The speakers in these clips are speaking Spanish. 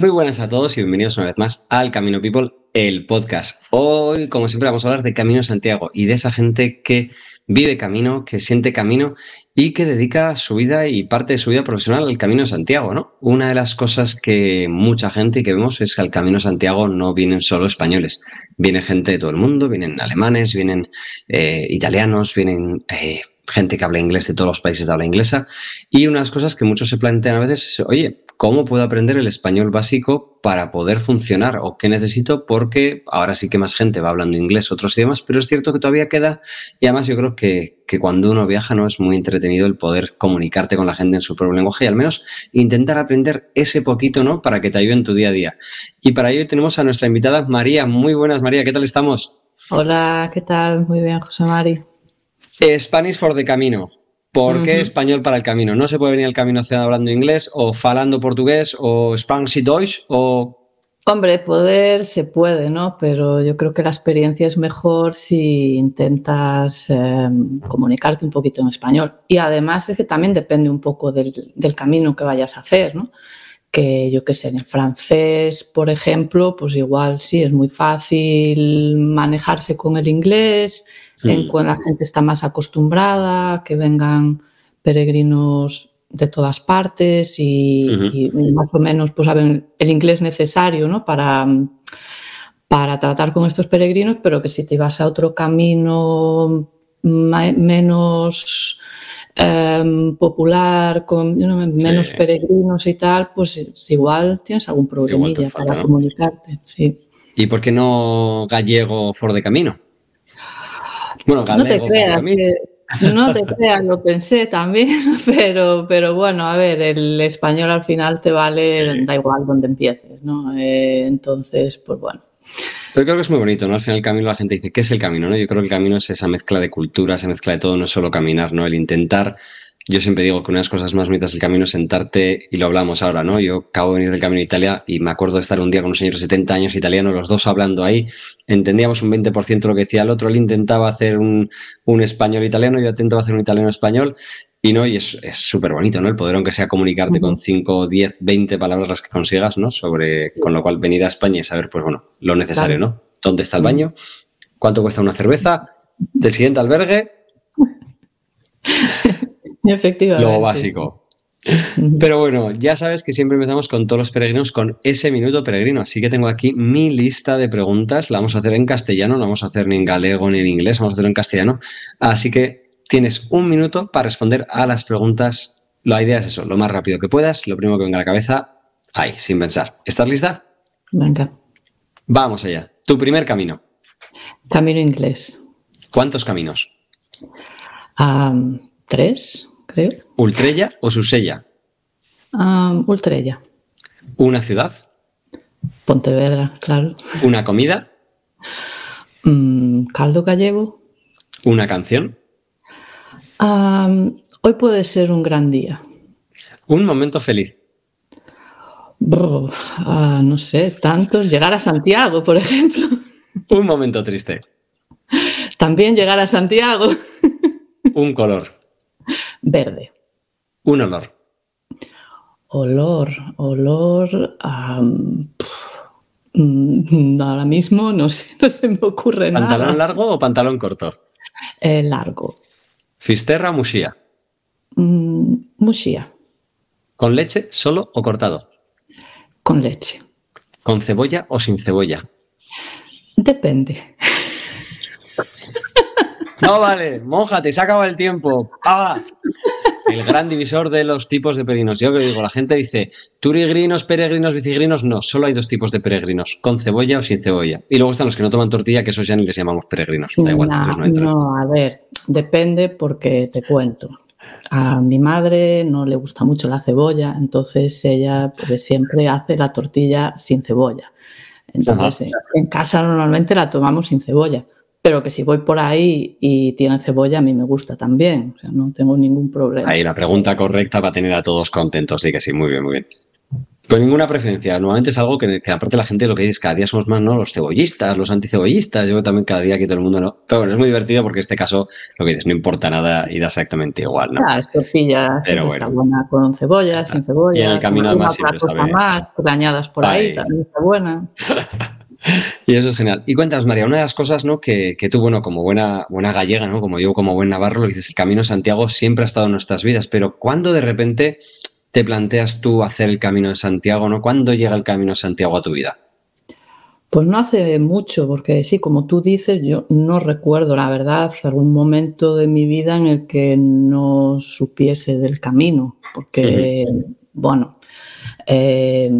Muy buenas a todos y bienvenidos una vez más al Camino People, el podcast. Hoy, como siempre, vamos a hablar de Camino Santiago y de esa gente que vive camino, que siente camino y que dedica su vida y parte de su vida profesional al Camino Santiago, ¿no? Una de las cosas que mucha gente que vemos es que al Camino Santiago no vienen solo españoles, viene gente de todo el mundo, vienen alemanes, vienen eh, italianos, vienen eh, gente que habla inglés de todos los países de habla inglesa. Y una de las cosas que muchos se plantean a veces es, oye, ¿cómo puedo aprender el español básico para poder funcionar? ¿O qué necesito? Porque ahora sí que más gente va hablando inglés, otros idiomas, pero es cierto que todavía queda. Y además yo creo que, que cuando uno viaja no es muy entretenido el poder comunicarte con la gente en su propio lenguaje y al menos intentar aprender ese poquito, ¿no? Para que te ayude en tu día a día. Y para ello tenemos a nuestra invitada María. Muy buenas, María. ¿Qué tal estamos? Hola, ¿qué tal? Muy bien, José Mari. Spanish for the camino. ¿Por qué español para el camino? ¿No se puede venir al camino hablando inglés o falando portugués o Spanish y Deutsch o... Hombre, poder se puede, ¿no? Pero yo creo que la experiencia es mejor si intentas em, comunicarte un poquito en español. Y además es que también depende un poco del, del camino que vayas a hacer, ¿no? Que yo qué sé, en el francés, por ejemplo, pues igual sí, es muy fácil manejarse con el inglés, en cuando la gente está más acostumbrada, que vengan peregrinos de todas partes y, más o menos pues saben el inglés necesario ¿no? para, para tratar con estos peregrinos, pero que si te vas a otro camino menos em, popular, con menos peregrinos y tal, pues igual tienes algún problemilla para comunicarte. Sí. ¿Y por qué no gallego for de camino? no te creas, no te creas, lo pensé también, pero, pero bueno, a ver, el español al final te vale, da igual donde empieces, ¿no? Eh, entonces, pues bueno. Pero creo que es muy bonito, ¿no? Al final el camino la gente dice, ¿qué es el camino? ¿no? Yo creo que el camino es esa mezcla de cultura, esa mezcla de todo, no es solo caminar, ¿no? El intentar yo siempre digo que una de las cosas más bonitas del camino es sentarte, y lo hablamos ahora, ¿no? Yo acabo de venir del camino de Italia y me acuerdo de estar un día con un señor de 70 años italiano, los dos hablando ahí, entendíamos un 20% lo que decía el otro, él intentaba hacer un, español italiano, yo intentaba hacer un italiano español, y no, y es súper bonito, ¿no? El poder, aunque sea comunicarte con 5, 10, 20 palabras las que consigas, ¿no? Sobre, con lo cual venir a España y saber, pues bueno, lo necesario, ¿no? ¿Dónde está el baño? ¿Cuánto cuesta una cerveza? Del siguiente albergue. Efectivamente. Lo básico. Pero bueno, ya sabes que siempre empezamos con todos los peregrinos con ese minuto peregrino. Así que tengo aquí mi lista de preguntas. La vamos a hacer en castellano, no vamos a hacer ni en galego ni en inglés, vamos a hacerlo en castellano. Así que tienes un minuto para responder a las preguntas. La idea es eso, lo más rápido que puedas, lo primero que venga a la cabeza, ahí, sin pensar. ¿Estás lista? Venga. Vamos allá. Tu primer camino. Camino inglés. ¿Cuántos caminos? tres, creo. ¿Ultrella o Susella? Ultrella. ¿Una ciudad? Pontevedra, claro. ¿Una comida? Mm, caldo gallego. ¿Una canción? Hoy puede ser un gran día. ¿Un momento feliz? Ah, no sé, tantos. Llegar a Santiago, por ejemplo. Un momento triste. También llegar a Santiago. Un color. Verde. Un olor. Olor, olor. Mm, ahora mismo no sé, no se me ocurre nada. ¿Pantalón largo o pantalón corto? Eh, largo. ¿Fisterra o musía? Mm, musía. ¿Con leche solo o cortado? Con leche. ¿Con cebolla o sin cebolla? Depende. No vale, mójate, se ha acabado el tiempo. El gran divisor de los tipos de peregrinos. Yo que digo, la gente dice, turigrinos, peregrinos, bicigrinos. No, solo hay dos tipos de peregrinos, con cebolla o sin cebolla. Y luego están los que no toman tortilla, que esos ya ni les llamamos peregrinos. Da igual, no, no, a ver, depende porque te cuento. A mi madre no le gusta mucho la cebolla, entonces ella pues, siempre hace la tortilla sin cebolla. Entonces, en casa normalmente la tomamos sin cebolla pero que si voy por ahí y tiene cebolla, a mí me gusta también. O sea, no tengo ningún problema. Ahí la pregunta correcta va a tener a todos contentos. Sí que sí, muy bien, muy bien. Pues ninguna preferencia. Normalmente es algo que, aparte la gente lo que dice cada día somos más, ¿no? Los cebollistas, los anticebollistas. Yo también cada día que todo el mundo no. Pero bueno, es muy divertido porque en este caso lo que dices, no importa nada y da exactamente igual, ¿no? Es tortilla Pero está buena con cebolla, sin cebolla. Y en el camino además siempre sabe. más, añadas por ahí, también está buena. y eso es genial. Y cuéntanos, María, una de las cosas ¿no? que, que, tú, bueno, como buena, buena gallega, ¿no? Como yo, como buen navarro, lo que dices, el Camino Santiago siempre ha estado en nuestras vidas, pero ¿cuándo de repente te planteas tú hacer el Camino de Santiago, ¿no? ¿Cuándo llega el Camino de Santiago a tu vida? Pues no hace mucho, porque sí, como tú dices, yo no recuerdo, la verdad, algún momento de mi vida en el que no supiese del camino, porque, bueno, eh,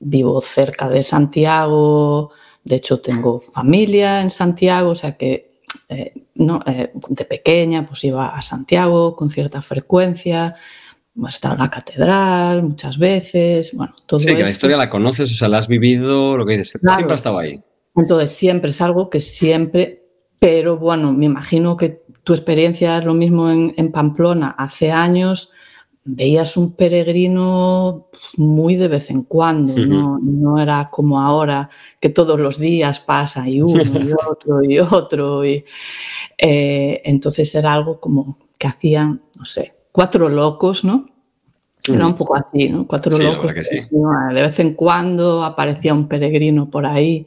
vivo cerca de Santiago, de hecho tengo familia en Santiago, o sea que eh, no, eh, de pequeña pues iba a Santiago con cierta frecuencia, he estado en la catedral muchas veces, bueno, todo Sí, que la historia la conoces, o sea, la has vivido, lo que dices, siempre ha estado ahí. Entonces, siempre es algo que siempre, pero bueno, me imagino que tu experiencia es lo mismo en, en Pamplona. Hace años veías un peregrino muy de vez en cuando, no, era como ahora que todos los días pasa y uno y otro y otro. Y, eh, entonces era algo como que hacían, no sé, cuatro locos, ¿no? Era un poco así, ¿no? Cuatro locos. De vez en cuando aparecía un peregrino por ahí.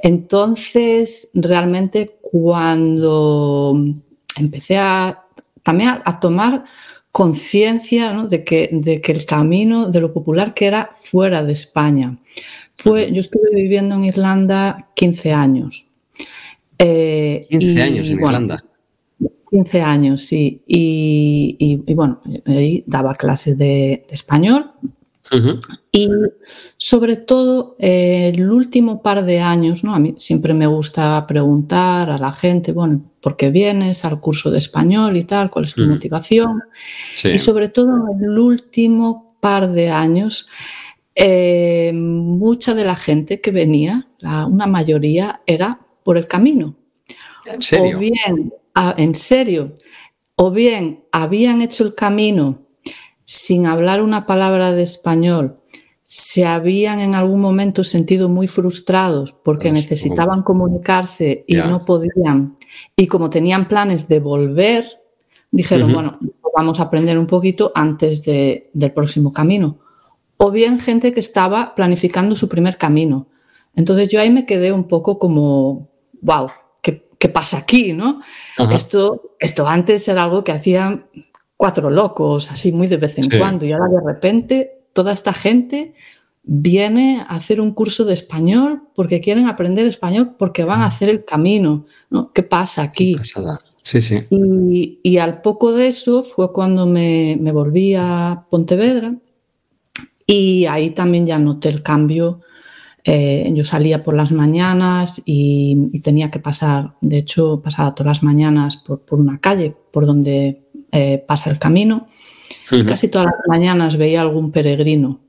Entonces, realmente cuando empecé a también a, tomar conciencia de, que, de que el camino de lo popular que era fuera de España. Fue, yo estuve viviendo en Irlanda 15 años. 15 eh, años en Irlanda. 15 años, sí. Y, bueno, ahí daba clases de, español. Y sobre todo eh, el último par de años, ¿no? A mí siempre me gusta preguntar a la gente, bueno, ¿por qué vienes al curso de español y tal? ¿Cuál es tu motivación? Y sobre todo en el último par de años, eh, mucha de la gente que venía, una mayoría, era por el camino. ¿En serio? O bien en serio, o bien habían hecho el camino sin hablar una palabra de español, se habían en algún momento sentido muy frustrados porque necesitaban comunicarse y no podían, y como tenían planes de volver, dijeron, bueno, vamos a aprender un poquito antes del próximo camino. O bien gente que estaba planificando su primer camino. Entonces yo ahí me quedé un poco como, wow, ¿qué pasa aquí? ¿no? Esto, esto antes era algo que hacían cuatro locos, así muy de vez en cuando, y ahora de repente toda esta gente viene a hacer un curso de español porque quieren aprender español, porque van a hacer el camino. ¿no? ¿Qué pasa aquí? Sí, sí. Y, al poco de eso fue cuando me, me volví a Pontevedra y ahí también ya noté el cambio eh, yo salía por las mañanas y, tenía que pasar, de hecho pasaba todas las mañanas por, una calle por donde eh, pasa el camino. Casi todas las mañanas veía algún peregrino,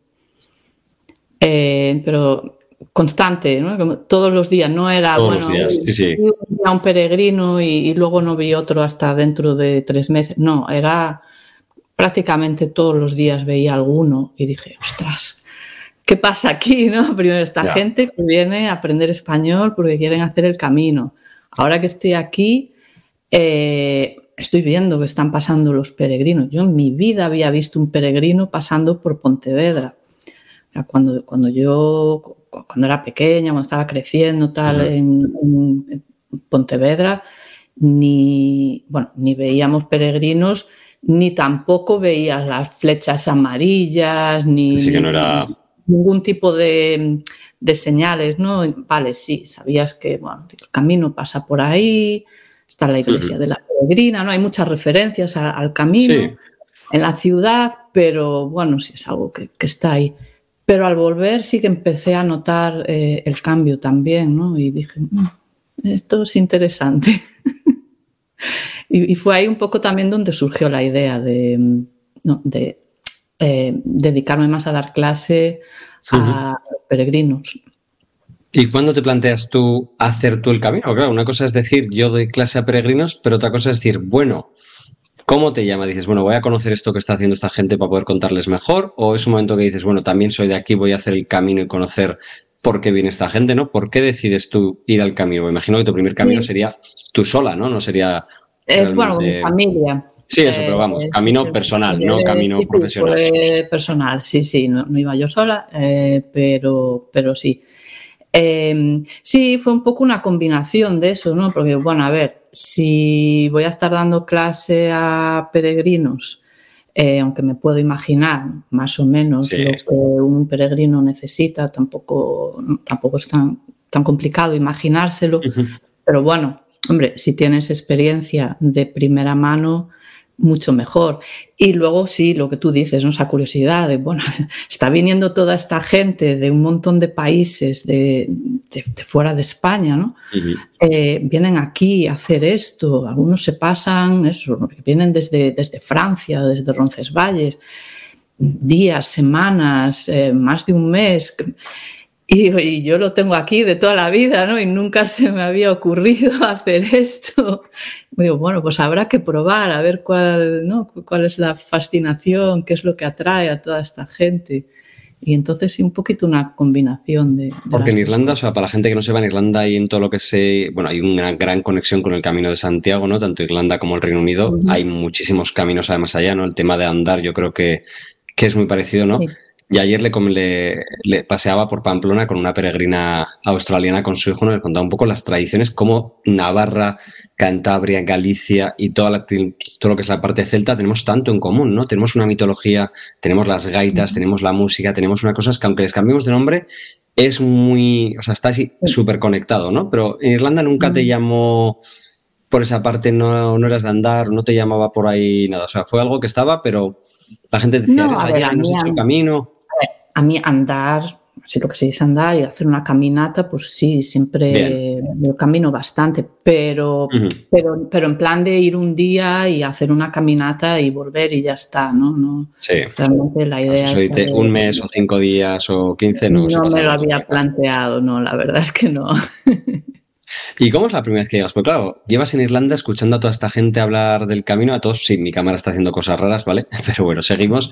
eh, pero constante, todos los días, no era, bueno, un peregrino y, luego no vi otro hasta dentro de tres meses, no, era prácticamente todos los días veía alguno y dije, ostras, ¿qué pasa aquí? ¿no? Primero, esta gente que viene a aprender español porque quieren hacer el camino. Ahora que estoy aquí, eh, estoy viendo que están pasando los peregrinos. Yo en mi vida había visto un peregrino pasando por Pontevedra. Cuando, cuando yo, cuando era pequeña, cuando estaba creciendo tal, en, Pontevedra, ni, bueno, ni veíamos peregrinos, ni tampoco veías las flechas amarillas, ni... Sí, que no era ningún tipo de, señales, ¿no? Vale, sí, sabías que bueno, el camino pasa por ahí, está la iglesia de la peregrina, ¿no? Hay muchas referencias al camino en la ciudad, pero bueno, sí es algo que, está ahí. Pero al volver sí que empecé a notar eh, el cambio también, ¿no? Y dije, mm, esto es interesante. y, fue ahí un poco también donde surgió la idea de, no, de eh, dedicarme más a dar clase a los peregrinos. ¿Y cuándo te planteas tú hacer tú el camino? Claro, una cosa es decir, yo doy clase a peregrinos, pero otra cosa es decir, bueno, ¿Cómo te llama? Dices, bueno, voy a conocer esto que está haciendo esta gente para poder contarles mejor. O es un momento que dices, bueno, también soy de aquí, voy a hacer el camino y conocer por qué viene esta gente, ¿no? ¿Por qué decides tú ir al camino? Me imagino que tu primer camino sería tú sola, ¿no? No sería. Eh, bueno, con mi familia. Sí, eso, pero vamos, eh, camino personal, no camino profesional. personal, sí, sí, no, iba yo sola, eh, pero, pero sí. Em, sí, fue un poco una combinación de eso, ¿no? Porque, bueno, a ver, si voy a estar dando clase a peregrinos, eh, aunque me puedo imaginar más o menos lo que un peregrino necesita, tampoco, tampoco es tan, tan complicado imaginárselo, pero bueno, hombre, si tienes experiencia de primera mano, mucho mejor. Y luego sí, lo que tú dices, ¿no? esa curiosidad de, bueno, está viniendo toda esta gente de un montón de países de, fuera de España, ¿no? Eh, vienen aquí a hacer esto, algunos se pasan, eso, vienen desde, desde Francia, desde Roncesvalles, días, semanas, eh, más de un mes. Y, yo lo tengo aquí de toda la vida, ¿no? Y nunca se me había ocurrido hacer esto. Digo, bueno, pues habrá que probar, a ver cuál, ¿no? cuál es la fascinación, qué es lo que atrae a toda esta gente. Y entonces sí, un poquito una combinación de... Porque en Irlanda, o sea, para la gente que no sepa, en Irlanda y en todo lo que sé, bueno, hay una gran conexión con el Camino de Santiago, ¿no? Tanto Irlanda como el Reino Unido. Hay muchísimos caminos además allá, ¿no? El tema de andar yo creo que, que es muy parecido, ¿no? Y ayer le, le, paseaba por Pamplona con una peregrina australiana con su hijo, nos contaba un poco las tradiciones, como Navarra, Cantabria, Galicia y toda todo lo que es la parte celta tenemos tanto en común, ¿no? Tenemos una mitología, tenemos las gaitas, tenemos la música, tenemos una cosa que aunque les cambiemos de nombre, es muy, o sea, está así súper conectado, ¿no? Pero en Irlanda nunca te llamó por esa parte, no, no eras de andar, no te llamaba por ahí nada, o sea, fue algo que estaba, pero la gente decía, no, allá, no has hecho camino a mí andar, si lo que se dice andar y hacer una caminata, pues sí, siempre me camino bastante, pero, pero, pero en plan de ir un día y hacer una caminata y volver y ya está, ¿no? no sí. Realmente la idea es... un mes o cinco días o quince, no. No me lo había planteado, no, la verdad es que no. ¿Y cómo es la primera vez que llegas? Pues claro, llevas en Irlanda escuchando a toda esta gente hablar del camino, a todos, sí, mi cámara está haciendo cosas raras, ¿vale? Pero bueno, seguimos.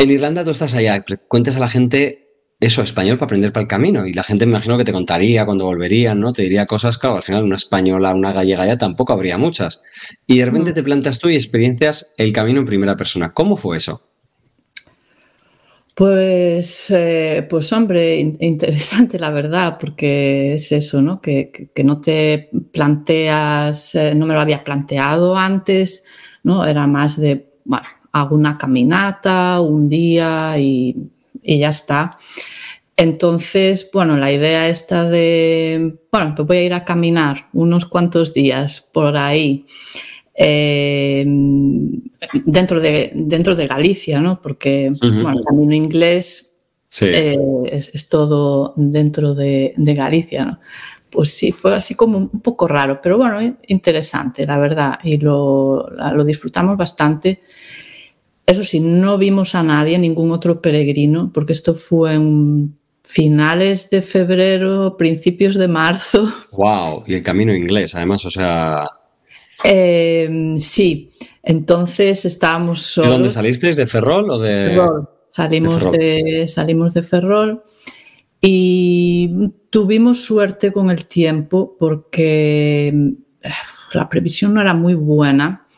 En Irlanda tú estás allá, cuentas a la gente eso, español para aprender para el camino. Y la gente me imagino que te contaría cuando volverían, ¿no? Te diría cosas, claro, al final una española, una gallega ya tampoco habría muchas. Y de repente te plantas tú y experiencias el camino en primera persona. ¿Cómo fue eso? Pues, eh, pues hombre, interesante la verdad, porque es eso, ¿no? Que, no te planteas, eh, no me lo había planteado antes, ¿no? Era más de, bueno, hago una caminata un día y, ya está. Entonces, bueno, la idea esta de, bueno, pues voy a ir a caminar unos cuantos días por ahí. Eh, dentro, de, dentro de Galicia, ¿no? Porque el camino inglés eh, es, todo dentro de, Galicia, ¿no? Pues sí, fue así como un poco raro, pero bueno, interesante, la verdad, y lo, lo disfrutamos bastante. Eso sí, no vimos a nadie, ningún otro peregrino, porque esto fue en finales de febrero, principios de marzo. ¡Wow! Y el camino inglés, además, o sea. Em, sí, entonces estábamos solos. ¿De dónde salisteis? ¿De Ferrol o de.? Ferrol. Salimos de, salimos de Ferrol y tuvimos suerte con el tiempo porque eh, la previsión no era muy buena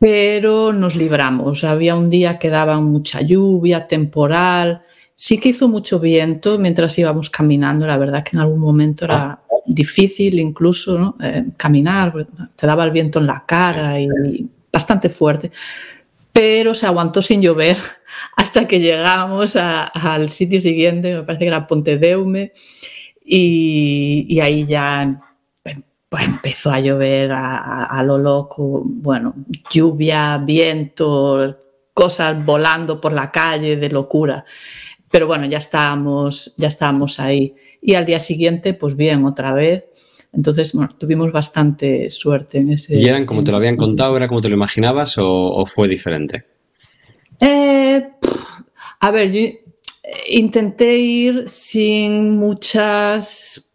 pero nos libramos. Había un día que daba mucha lluvia, temporal. Sí que hizo mucho viento mientras íbamos caminando. La verdad que en algún momento era difícil incluso. Eh, caminar, te daba el viento en la cara y bastante fuerte. Pero se aguantó sin llover hasta que llegamos al sitio siguiente, me parece que era Pontedeume, y, y ahí ya pues empezó a llover a, lo loco, bueno, lluvia, viento, cosas volando por la calle de locura. Pero bueno, ya estábamos, ya estábamos ahí. Y al día siguiente, pues bien, otra vez. Entonces, bueno, tuvimos bastante suerte en ese. ¿Y eran como te lo habían contado, era como te lo imaginabas o, fue diferente? Eh, a ver, yo intenté ir sin muchas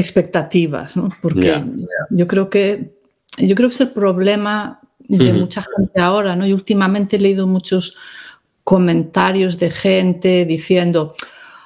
expectativas, ¿no? Porque yo creo que yo creo que es el problema de mucha gente ahora, ¿no? Y últimamente he leído muchos comentarios de gente diciendo,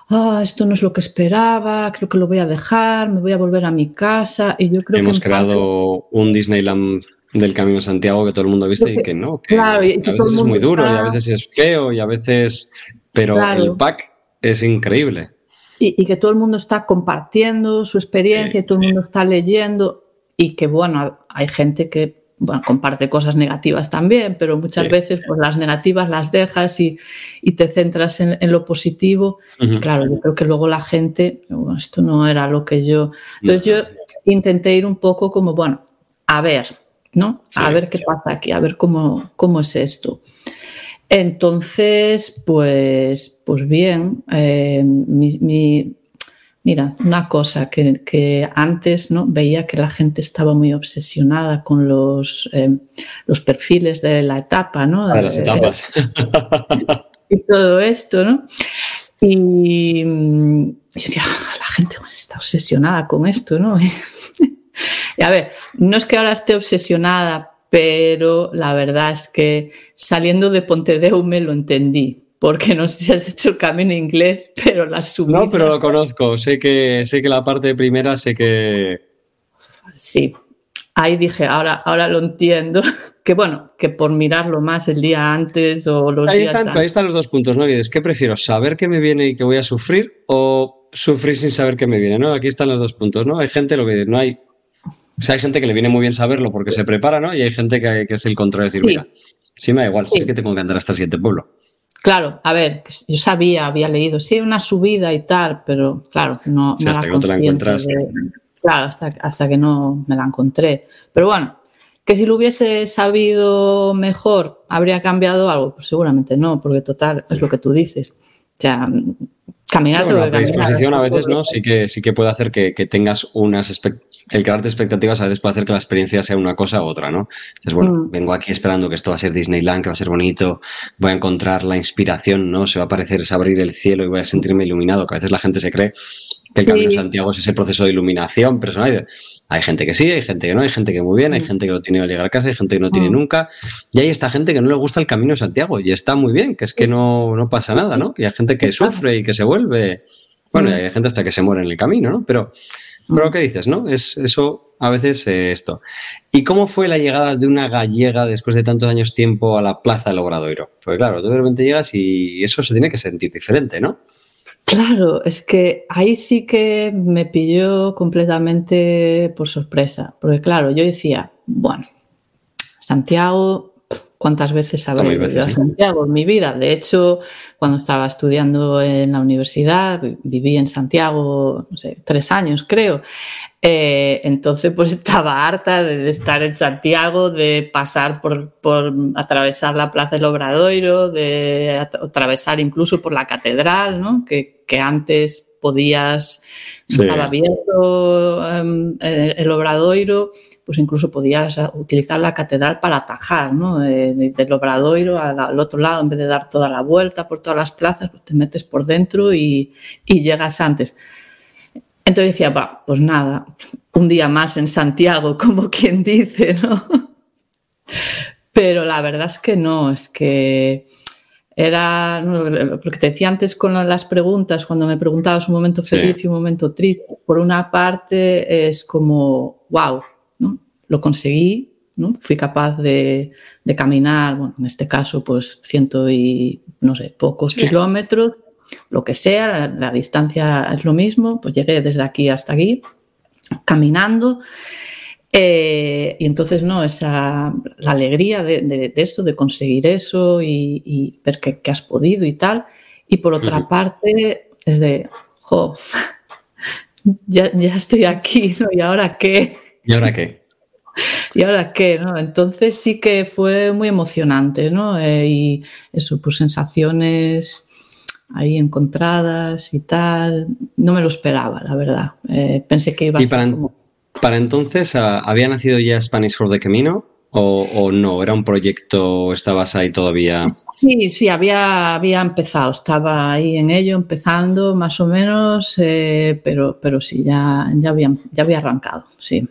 ah, esto no es lo que esperaba, creo que lo voy a dejar, me voy a volver a mi casa. Y yo creo Hemos que creado un Disneyland del Camino de Santiago que todo el mundo ha visto y que no, que a veces es muy duro y a veces es feo y a veces... Pero el pack es increíble. Y, que todo el mundo está compartiendo su experiencia, y todo el mundo está leyendo y que, bueno, hay gente que bueno, comparte cosas negativas también, pero muchas veces pues, las negativas las dejas y, te centras en, lo positivo. Claro, yo creo que luego la gente, esto no era lo que yo... Entonces yo intenté ir un poco como, bueno, a ver, ¿no? a ver qué pasa aquí, a ver cómo, cómo es esto. Entonces, pues, pues bien, eh, mira, una cosa que, antes ¿no? veía que la gente estaba muy obsesionada con los, eh, los perfiles de la etapa, ¿no? De las etapas. y todo esto, ¿no? Y yo decía, ah, la gente está obsesionada con esto, ¿no? y a ver, no es que ahora esté obsesionada, pero la verdad es que saliendo de Pontedeume lo entendí, porque no sé si has hecho el camino inglés, pero la subida... No, pero lo conozco, sé que, sé que la parte primera, sé que... Sí, ahí dije, ahora, ahora lo entiendo, que bueno, que por mirarlo más el día antes o los ahí días están, Ahí están los dos puntos, ¿no? ¿qué prefiero? ¿Saber que me viene y que voy a sufrir o sufrir sin saber que me viene, ¿no? Aquí están los dos puntos, ¿no? Hay gente, lo que no hay o sea, hay gente que le viene muy bien saberlo porque se prepara, ¿no? Y hay gente que, es el contrario, decir, mira, sí me da igual, es que tengo que andar hasta el siguiente pueblo. Claro, a ver, yo sabía, había leído, sí, una subida y tal, pero claro, no, hasta que no te la encuentras. claro, hasta, que no me la encontré. Pero bueno, que si lo hubiese sabido mejor, ¿habría cambiado algo? Pues seguramente no, porque total, es lo que tú dices. O sea, Caminar La predisposición a veces no sí que sí que puede hacer que, tengas unas el crearte expectativas a veces puede hacer que la experiencia sea una cosa u otra, ¿no? Entonces, bueno, mm. vengo aquí esperando que esto va a ser Disneyland, que va a ser bonito, voy a encontrar la inspiración, ¿no? Se va a parecer, es abrir el cielo y voy a sentirme iluminado, que a veces la gente se cree que el Camino de Santiago es ese proceso de iluminación personal. Hay gente que sí, hay gente que no, hay gente que muy bien, hay mm. gente que lo tiene al llegar a casa, hay gente que no tiene mm. nunca. Y hay esta gente que no le gusta el Camino de Santiago y está muy bien, que es que no, no pasa nada, ¿no? Y hay gente que sufre y que se vuelve. Bueno, mm. hay gente hasta que se muere en el camino, ¿no? Pero, pero ¿qué dices, no? Es eso a veces eh, esto. ¿Y cómo fue la llegada de una gallega después de tantos años tiempo a la Plaza del Obradoiro? Pues claro, tú de repente llegas y eso se tiene que sentir diferente, ¿no? Claro, es que ahí sí que me pilló completamente por sorpresa, porque claro, yo decía, bueno, Santiago, ¿cuántas veces habré ido a Santiago en mi vida? De hecho, cuando estaba estudiando en la universidad, viví en Santiago, no sé, tres años creo, eh, entonces, pues estaba harta de, estar en Santiago, de pasar por, atravesar la Plaza del Obradoiro, de atravesar incluso por la catedral, ¿no? que, antes podías, estaba abierto em, el, Obradoiro, pues incluso podías utilizar la catedral para atajar, ¿no? del Obradoiro al, otro lado, en vez de dar toda la vuelta por todas las plazas, pues te metes por dentro y, y llegas antes. Entonces decía, pues nada, un día más en Santiago, como quien dice, ¿no? Pero la verdad es que no, es que era lo que te decía antes con las preguntas, cuando me preguntabas un momento feliz y un momento triste. Por una parte es como, wow. Lo conseguí, ¿no? fui capaz de, caminar, bueno, en este caso, pues ciento y, no sé, pocos kilómetros lo que sea, la, distancia es lo mismo, pues llegué desde aquí hasta aquí, caminando. Eh, y entonces, ¿no? Esa, la alegría de, de, eso, de conseguir eso y, ver que, has podido y tal. Y por otra parte, es de, jo, ya, estoy aquí, ¿no? ¿Y ahora qué? ¿Y ahora qué? ¿Y ahora qué? ¿no? Entonces sí que fue muy emocionante, ¿no? Eh, y eso, pues sensaciones ahí encontradas y tal. No me lo esperaba, la verdad. Eh, pensé que iba a para, para entonces, ah, ¿había nacido ya Spanish for the Camino? O, no? ¿Era un proyecto? ¿Estabas ahí todavía? Sí, sí, había, había empezado, estaba ahí en ello, empezando más o menos, eh, pero, pero sí, ya, ya, había, ya había arrancado, sí.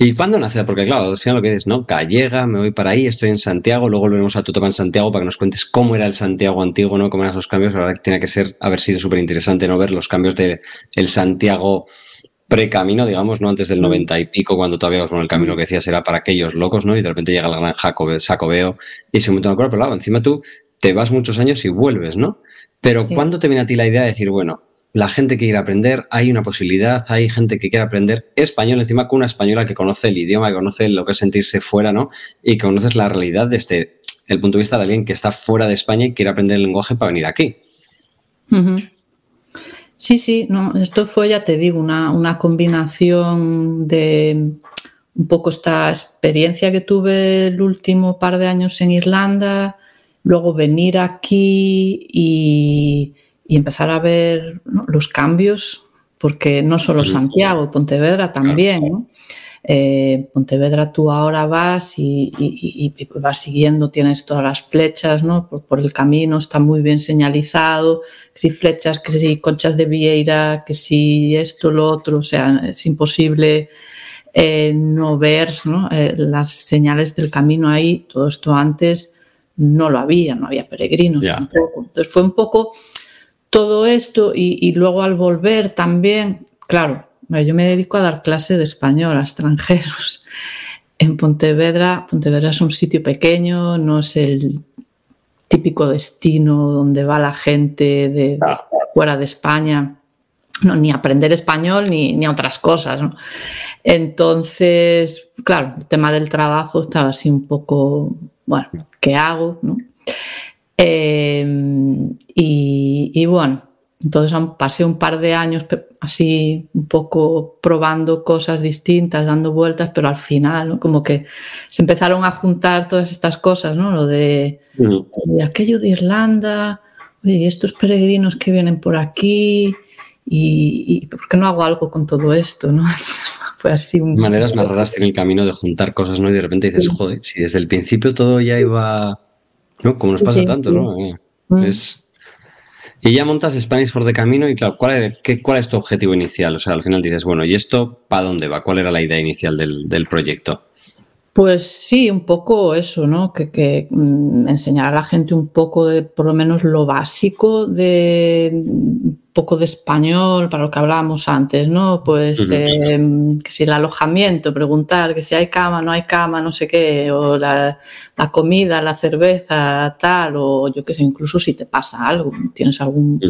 ¿Y cuándo nace? Porque claro, al final lo que dices, ¿no? Gallega, me voy para ahí, estoy en Santiago, luego volvemos a tu topa en Santiago para que nos cuentes cómo era el Santiago antiguo, ¿no? Cómo eran esos cambios. La verdad que tiene que ser, haber sido súper interesante, ¿no? Ver los cambios del el Santiago precamino, digamos, ¿no? Antes del 90 mm. y pico, cuando todavía, bueno, el camino que decías era para aquellos locos, ¿no? Y de repente llega la gran Jacobeo y se monta una cosa, pero claro, encima tú te vas muchos años y vuelves, ¿no? Pero ¿cuándo te viene a ti la idea de decir, bueno, la gente que quiere aprender, hay una posibilidad, hay gente que quiere aprender español, encima con una española que conoce el idioma, que conoce lo que es sentirse fuera, ¿no? Y que conoces la realidad desde el punto de vista de alguien que está fuera de España y quiere aprender el lenguaje para venir aquí. Sí, sí, no, esto fue, ya te digo, una, una combinación de un poco esta experiencia que tuve el último par de años en Irlanda, luego venir aquí y y empezar a ver los cambios, porque no solo Santiago, Pontevedra también. Eh, Pontevedra tú ahora vas y, vas siguiendo, tienes todas las flechas ¿no? por, el camino, está muy bien señalizado, que si flechas, que si conchas de vieira, que si esto, lo otro, o sea, es imposible eh, no ver eh, las señales del camino ahí, todo esto antes no lo había, no había peregrinos tampoco. Entonces fue un poco todo esto y, luego al volver también, claro, yo me dedico a dar clase de español a extranjeros. En Pontevedra, Pontevedra es un sitio pequeño, no es el típico destino donde va la gente de, fuera de España, no, ni aprender español ni, ni a otras cosas. Entonces, claro, el tema del trabajo estaba así un poco, bueno, ¿qué hago? ¿no? Em, y, bueno, entonces pasé un par de años así un poco probando cosas distintas, dando vueltas, pero al final como que se empezaron a juntar todas estas cosas, ¿no? Lo de, aquello de Irlanda, y estos peregrinos que vienen por aquí, y, ¿por qué no hago algo con todo esto? ¿no? Fue así. Maneras más raras tiene el camino de juntar cosas, ¿no? Y de repente dices, joder, si desde el principio todo ya iba ¿no? Como nos pasa tanto, ¿no? Mm. Es... Y ya montas Spanish for the Camino y claro, ¿cuál es, qué, ¿cuál es tu objetivo inicial? O sea, al final dices, bueno, ¿y esto para dónde va? ¿Cuál era la idea inicial del, del proyecto? Pues sí, un poco eso, ¿no? Que, mm, enseñar a la gente un poco de, por lo menos, lo básico de poco de español, para lo que hablábamos antes, ¿no? Pues em, que si el alojamiento, preguntar que si hay cama, no hay cama, no sé qué, o la, comida, la cerveza, tal, o yo qué sé, incluso si te pasa algo, tienes algún,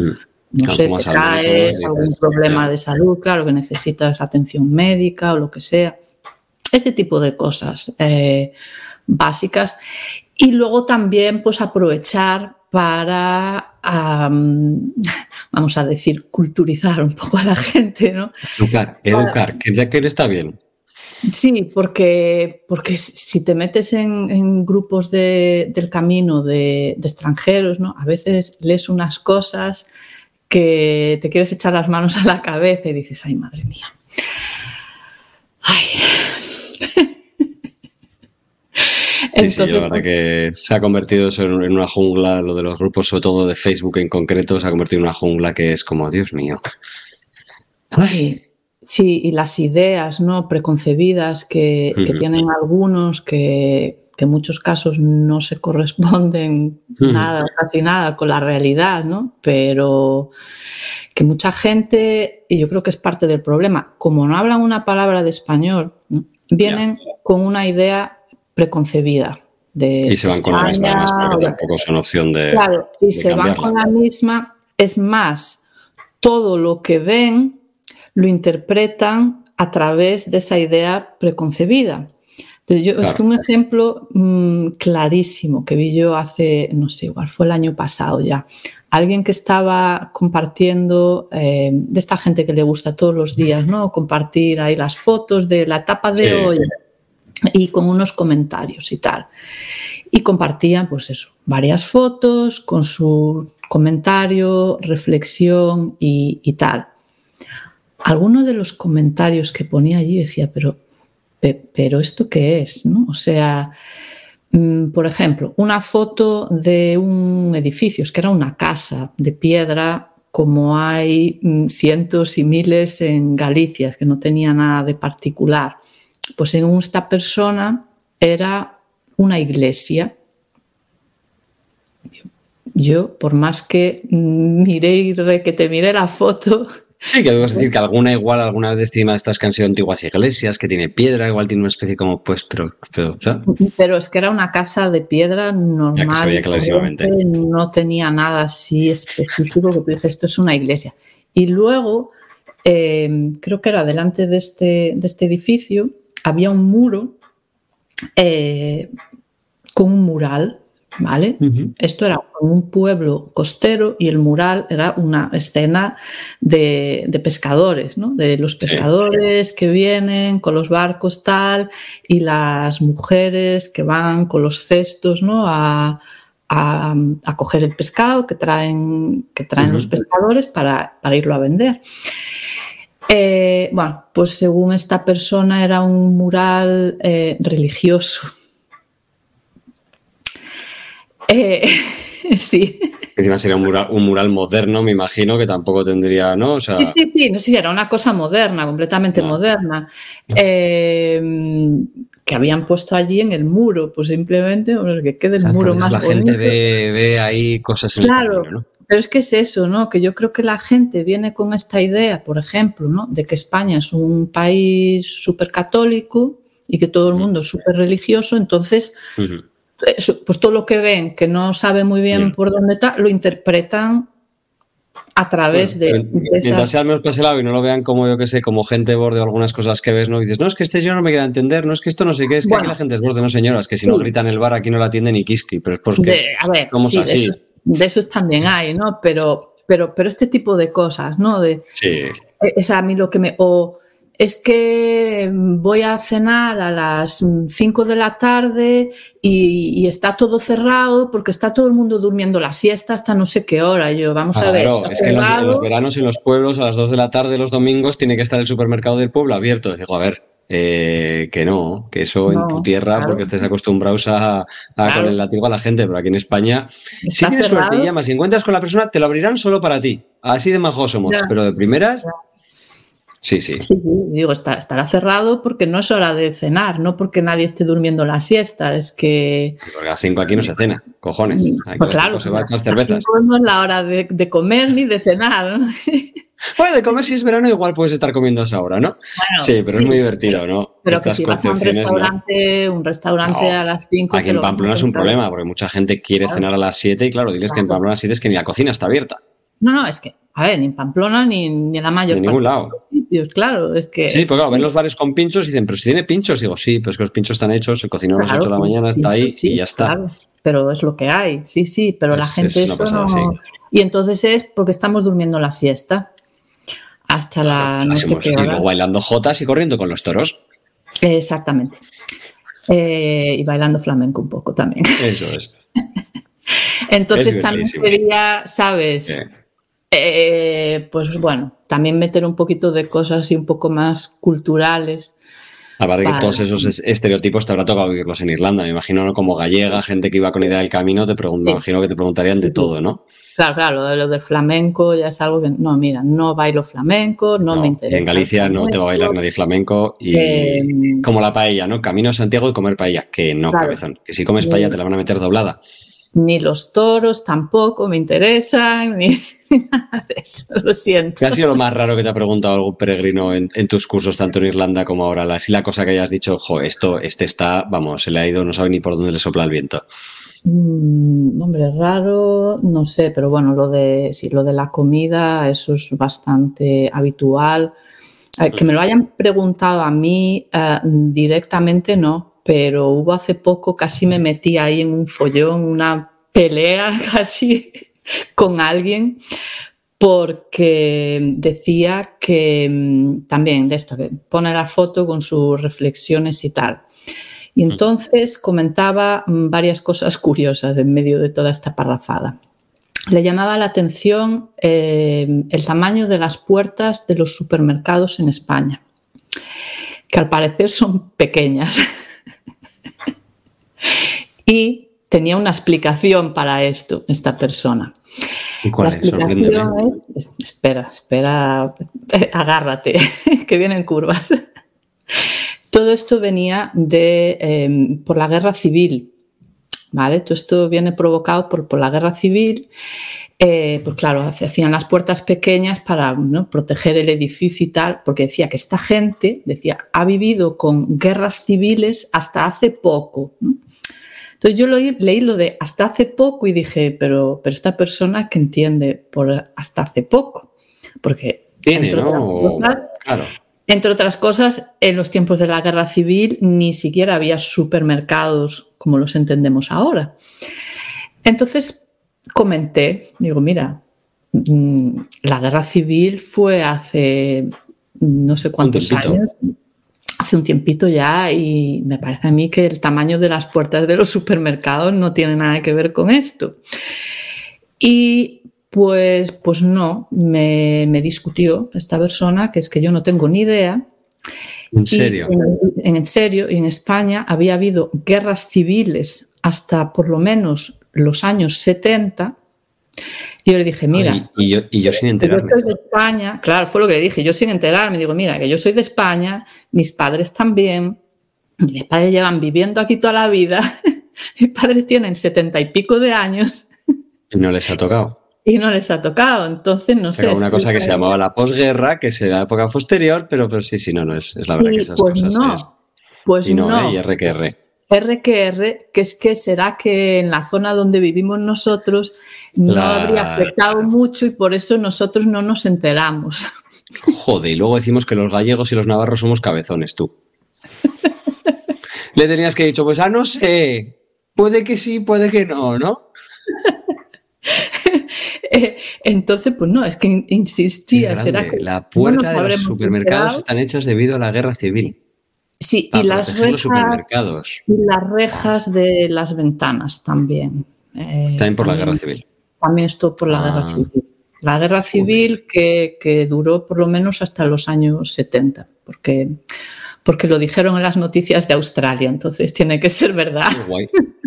no sé, te caes, algún problema de salud, claro, que necesitas atención médica o lo que sea este tipo de cosas eh, básicas. Y luego también pues aprovechar para, vamos a decir, culturizar un poco a la gente, ¿no? Educar, educar, que ya que está bien. Sí, porque, porque si te metes en, grupos del camino de, de, extranjeros, ¿no? A veces lees unas cosas que te quieres echar las manos a la cabeza y dices, ay, madre mía. Ay, Sí, sí, la verdad que se ha convertido eso en una jungla, lo de los grupos, sobre todo de Facebook en concreto, se ha convertido en una jungla que es como, Dios mío. Sí, sí, y las ideas ¿no? preconcebidas que, tienen algunos que, en muchos casos no se corresponden nada, casi nada con la realidad, ¿no? Pero que mucha gente, y yo creo que es parte del problema, como no hablan una palabra de español, vienen con una idea preconcebida. De y se van con la misma, porque tampoco son opción de. Claro, y se van con la misma. Es más, todo lo que ven lo interpretan a través de esa idea preconcebida. Yo, Es que un ejemplo mm, clarísimo que vi yo hace, no sé, igual fue el año pasado ya. Alguien que estaba compartiendo, eh, de esta gente que le gusta todos los días, ¿no? Compartir ahí las fotos de la etapa de hoy y con unos comentarios y tal. Y compartían, pues eso, varias fotos con su comentario, reflexión y, tal. Alguno de los comentarios que ponía allí decía, pero, pero ¿esto qué es? ¿no? O sea, mm, por ejemplo, una foto de un edificio, es que era una casa de piedra, como hay mm, cientos y miles en Galicia, que no tenía nada de particular pues según esta persona era una iglesia. Yo, por más que miré y que te miré la foto, Sí, que debes decir que alguna igual, alguna vez de estas que han sido antiguas iglesias, que tiene piedra, igual tiene una especie como, pues, pero... Pero, es que era una casa de piedra normal. No tenía nada así específico que tú dices, esto es una iglesia. Y luego, em, creo que era delante de este, de este edificio, había un muro eh, con un mural ¿vale? Esto era un pueblo costero y el mural era una escena de, pescadores, ¿no? De los pescadores que vienen con los barcos tal y las mujeres que van con los cestos, ¿no? A, coger el pescado que traen, que traen los pescadores para, irlo a vender. Eh, bueno, pues según esta persona era un mural eh, religioso eh, sí. Encima sería un mural, moderno, me imagino, que tampoco tendría, ¿no? Sí, sí, sí, no, sí, era una cosa moderna, completamente moderna. Eh, que habían puesto allí en el muro, pues simplemente que quede el muro más la gente ve, ahí cosas en claro, el ¿no? Pero es que es eso, ¿no? Que yo creo que la gente viene con esta idea, por ejemplo, ¿no? De que España es un país súper católico y que todo el mundo es súper religioso, entonces pues todo lo que ven, que no sabe muy bien por dónde está, lo interpretan a través de, Mientras sea menos lado y no lo vean como yo que sé, como gente borde o algunas cosas que ves, ¿no? Y dices, no, es que este yo no me queda entender, no es que esto no sé qué, es que aquí la gente es borde, no señoras, que si no gritan el bar aquí no la atiende ni Kiski, pero es porque de, a ver, así. De esos, también hay, ¿no? Pero, pero, pero este tipo de cosas, ¿no? De, sí. Es a mí lo que me es que voy a cenar a las 5 de la tarde y, está todo cerrado porque está todo el mundo durmiendo la siesta hasta no sé qué hora. Yo, vamos a ver. es que en los, veranos en los pueblos a las 2 de la tarde los domingos tiene que estar el supermercado del pueblo abierto. Digo, a ver, eh, que no, que eso en tu tierra, porque estés acostumbrados a, con el látigo a la gente, pero aquí en España, si tienes suerte y llamas y encuentras con la persona, te lo abrirán solo para ti. Así de majos somos, pero de primeras. Sí, sí. Sí, digo, estará cerrado porque no es hora de cenar, no porque nadie esté durmiendo la siesta, es que... Porque a las 5 aquí no se cena, cojones. Pues claro, se va a echar cervezas. No es la hora de, comer ni de cenar. Bueno, de comer si es verano igual puedes estar comiendo a esa hora, ¿no? sí, pero es muy divertido, ¿no? Pero que si vas a un restaurante, un restaurante a las 5... Aquí en Pamplona es un problema, porque mucha gente quiere cenar a las 7 y claro, diles que en Pamplona a las 7 es que ni la cocina está abierta. No, no, es que, a ver, ni en Pamplona ni, en la mayor de ningún lado. sitios, claro, es que... Sí, pues claro, ven los bares con pinchos y dicen, pero si tiene pinchos, digo, sí, pues que los pinchos están hechos, se cocinó a las 8 de la mañana, está ahí y ya está. Claro, pero es lo que hay, sí, sí, pero la gente eso no... Y entonces es porque estamos durmiendo la siesta hasta la noche Y luego bailando jotas y corriendo con los toros. Exactamente. Eh, y bailando flamenco un poco también. Eso es. Entonces también quería, ¿sabes? Eh, pues bueno, también meter un poquito de cosas y un poco más culturales. Aparte que todos esos estereotipos te habrá tocado vivirlos en Irlanda. Me imagino como gallega, gente que iba con idea del camino, te pregunto, imagino que te preguntarían de todo, ¿no? Claro, claro, lo de, lo de flamenco ya es algo que, no, mira, no bailo flamenco, no, me interesa. En Galicia no te va a bailar nadie flamenco y em, como la paella, ¿no? Camino a Santiago y comer paella, que no, cabezón, que si comes paella te la van a meter doblada ni los toros tampoco me interesan, ni nada de eso, lo siento. ¿Qué ha sido lo más raro que te ha preguntado algún peregrino en, tus cursos, tanto en Irlanda como ahora? La, la cosa que hayas dicho, jo, esto, este está, vamos, se le ha ido, no sabe ni por dónde le sopla el viento. Mm, hombre, raro, no sé, pero bueno, lo de, sí, lo de la comida, eso es bastante habitual. Eh, que me lo hayan preguntado a mí eh, directamente, no, pero hubo hace poco, casi me metí ahí en un follón, una pelea casi con alguien, porque decía que mm, también de esto, que pone la foto con sus reflexiones y tal. Y mm. entonces comentaba mm, varias cosas curiosas en medio de toda esta parrafada. Le llamaba la atención eh, el tamaño de las puertas de los supermercados en España, que al parecer son pequeñas. y tenía una explicación para esto, esta persona. ¿Y cuál la explicación es, espera, espera, agárrate, que vienen curvas. Todo esto venía de, em, por la guerra civil. ¿Vale? Todo esto viene provocado por, por la guerra civil eh, pues claro, hacían las puertas pequeñas para proteger el edificio y tal, porque decía que esta gente, decía, ha vivido con guerras civiles hasta hace poco. Entonces yo leí lo de hasta hace poco y dije, pero, pero esta persona que entiende por hasta hace poco, porque Tiene, ¿no? claro. Entre otras cosas, en los tiempos de la guerra civil ni siquiera había supermercados como los entendemos ahora. Entonces, comenté, digo, mira, mm, la guerra civil fue hace no sé cuántos años, hace un tiempito ya, y me parece a mí que el tamaño de las puertas de los supermercados no tiene nada que ver con esto. Y pues, pues no, me, discutió esta persona que es que yo no tengo ni idea. ¿En serio? en, en serio, y en España había habido guerras civiles hasta por lo menos los años 70. Y yo le dije, mira. y, yo, y, yo, sin enterarme. Yo soy de España, claro, fue lo que le dije, yo sin enterarme, digo, mira, que yo soy de España, mis padres también, mis padres llevan viviendo aquí toda la vida, mis padres tienen setenta y pico de años. Y no les ha tocado. Y no les ha tocado, entonces no sé. Era una cosa que se llamaba la posguerra, que se da época posterior, pero, pero sí, sí, no, no, es, la verdad que esas pues cosas no, es... Pues y no, no. ¿eh? y RQR. RQR, que es que será que en la zona donde vivimos nosotros no habría afectado mucho y por eso nosotros no nos enteramos. Joder, y luego decimos que los gallegos y los navarros somos cabezones, tú. Le tenías que dicho, pues ah, no sé, puede que sí, puede que no, ¿no? Eh, entonces, pues no, es que insistía, será que la puerta de los supermercados están hechas debido a la guerra civil. Sí, y las, rejas, y las rejas de las ventanas también. Eh, también por la guerra civil. También esto por la guerra ah. civil. La guerra civil que, duró por lo menos hasta los años 70, porque, porque lo dijeron en las noticias de Australia, entonces tiene que ser verdad.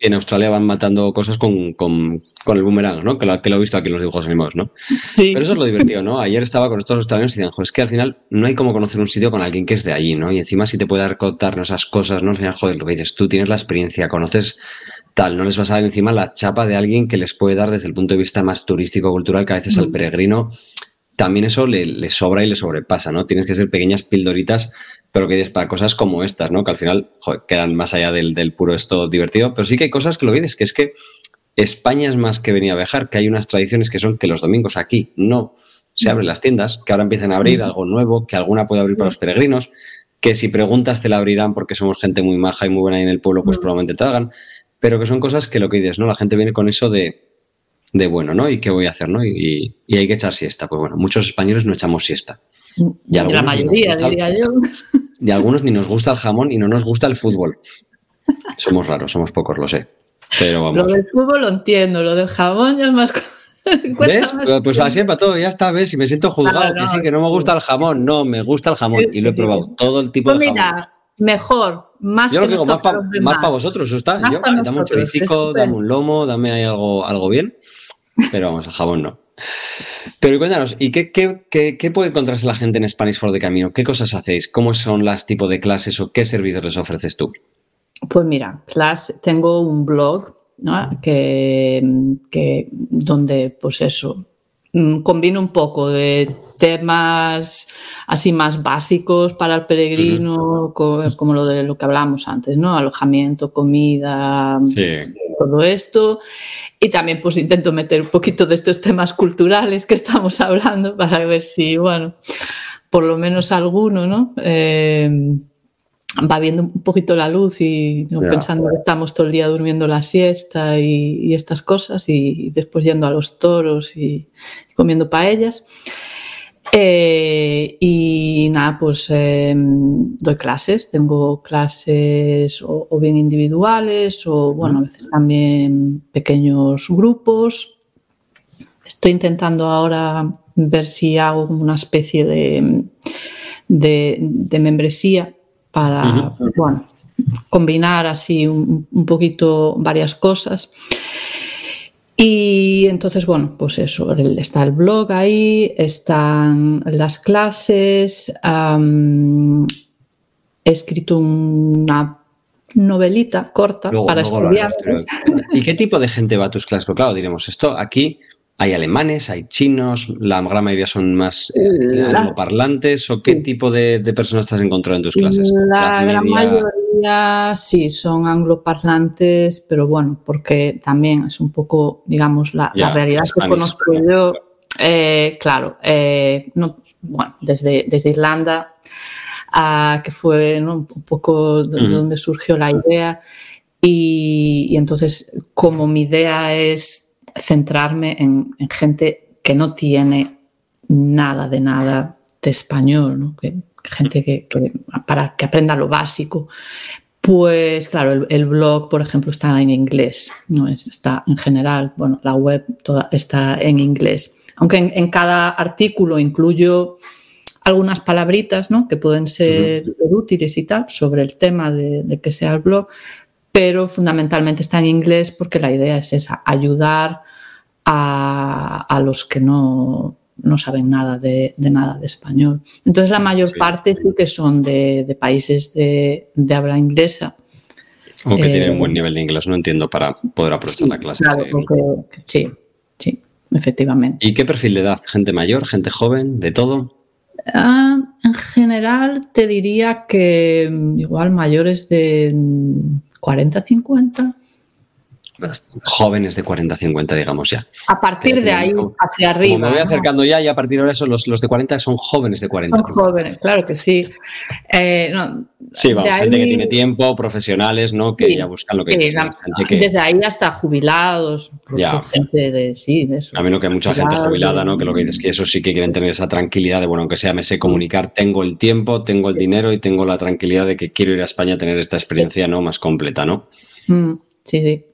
en Australia van matando cosas con, el boomerang, ¿no? Que lo, que lo, he visto aquí en los dibujos animados, ¿no? Sí. Pero eso es lo divertido, ¿no? Ayer estaba con estos australianos y decían, joder, es que al final no hay como conocer un sitio con alguien que es de allí, ¿no? Y encima si te puede dar contar esas cosas, ¿no? Al joder, lo que dices, tú tienes la experiencia, conoces tal, no les vas a dar encima la chapa de alguien que les puede dar desde el punto de vista más turístico-cultural que a veces al peregrino también eso le, le, sobra y le sobrepasa, ¿no? Tienes que ser pequeñas pildoritas pero que dices para cosas como estas, ¿no? Que al final quedan más allá del, puro esto divertido, pero sí que hay cosas que lo dices, que es que España es más que venir a viajar, que hay unas tradiciones que son que los domingos aquí no se abren las tiendas, que ahora empiezan a abrir algo nuevo, que alguna puede abrir para los peregrinos, que si preguntas te la abrirán porque somos gente muy maja y muy buena ahí en el pueblo, pues probablemente te hagan, pero que son cosas que lo que dices, ¿no? La gente viene con eso de, de bueno, ¿no? ¿Y qué voy a hacer, no? Y, y hay que echar siesta. Pues bueno, muchos españoles no echamos siesta. Y la mayoría, diría yo. Y algunos ni nos gusta el jamón y no nos gusta el fútbol. Somos raros, somos pocos, lo sé. Pero vamos. Lo del fútbol lo entiendo, lo del jamón ya es más. ¿Ves? pues así para todo, ya está, ves, si me siento juzgado, que sí, que no me gusta el jamón, no, me gusta el jamón y lo he probado, todo el tipo pues de jamón. Mira, mejor, más Yo lo digo, más para vosotros, está. Yo, dame un choricico, dame un lomo, dame ahí algo, algo bien, pero vamos, el jamón no. Pero cuéntanos, ¿y qué, qué, puede encontrarse la gente en Spanish for the Camino? ¿Qué cosas hacéis? ¿Cómo son las tipos de clases o qué servicios les ofreces tú? Pues mira, tengo un blog que, donde, pues eso, mm, combino un poco de temas así más básicos para el peregrino, como, lo de lo que hablábamos antes, ¿no? Alojamiento, comida, todo esto. Y también pues intento meter un poquito de estos temas culturales que estamos hablando para ver si, bueno, por lo menos alguno, ¿no? Eh, va viendo un poquito la luz y pensando que estamos todo el día durmiendo la siesta y, estas cosas y, después yendo a los toros y, y comiendo paellas. Eh, y nada, pues em, doy clases, tengo clases o, bien individuales o bueno, a veces también pequeños grupos. Estoy intentando ahora ver si hago una especie de, de, membresía para bueno, combinar así un, un poquito varias cosas. Y entonces, bueno, pues eso, está el blog ahí, están las clases he escrito una novelita corta para estudiar. ¿Y qué tipo de gente va a tus clases? Porque claro, diremos, esto aquí hay alemanes, hay chinos, la gran mayoría son más eh, parlantes o qué tipo de, personas estás encontrando en tus clases? La, gran mayoría sí, son angloparlantes, pero bueno, porque también es un poco, digamos, la, realidad que conozco yo. Eh, claro, eh, no, bueno, desde, desde Irlanda que fue un poco de donde surgió la idea. Y, entonces, como mi idea es centrarme en, gente que no tiene nada de nada de español, que, gente que, para que aprenda lo básico, pues claro, el, blog, por ejemplo, está en inglés, no está en general, bueno, la web toda está en inglés. Aunque en cada artículo incluyo algunas palabritas ¿no? que pueden ser, útiles y tal sobre el tema de, que sea el blog, pero fundamentalmente está en inglés porque la idea es esa, ayudar a, los que no, no saben nada de, nada de español. Entonces la mayor parte sí que son de, países de, habla inglesa. O que tienen un buen eh, nivel de inglés, no entiendo, para poder aprovechar la clase. sí, sí, efectivamente. ¿Y qué perfil de edad? ¿Gente mayor, gente joven, de todo? Ah, en general te diría que mm, igual mayores de 40, 50 jóvenes de 40 50, digamos ya. A partir de ahí hacia arriba. me voy acercando ya y a partir de ahora los, los de 40 son jóvenes de 40. Son jóvenes, claro que sí. Eh, sí, vamos, gente que tiene tiempo, profesionales, ¿no? Que ya buscan lo que, sí, Desde ahí hasta jubilados, pues, gente de sí, de eso. A menos que hay mucha gente jubilada, ¿no? Que lo que dices es que eso sí que quieren tener esa tranquilidad de, bueno, aunque sea me sé comunicar, tengo el tiempo, tengo el dinero y tengo la tranquilidad de que quiero ir a España a tener esta experiencia, ¿no? Más completa, ¿no? Mm, sí,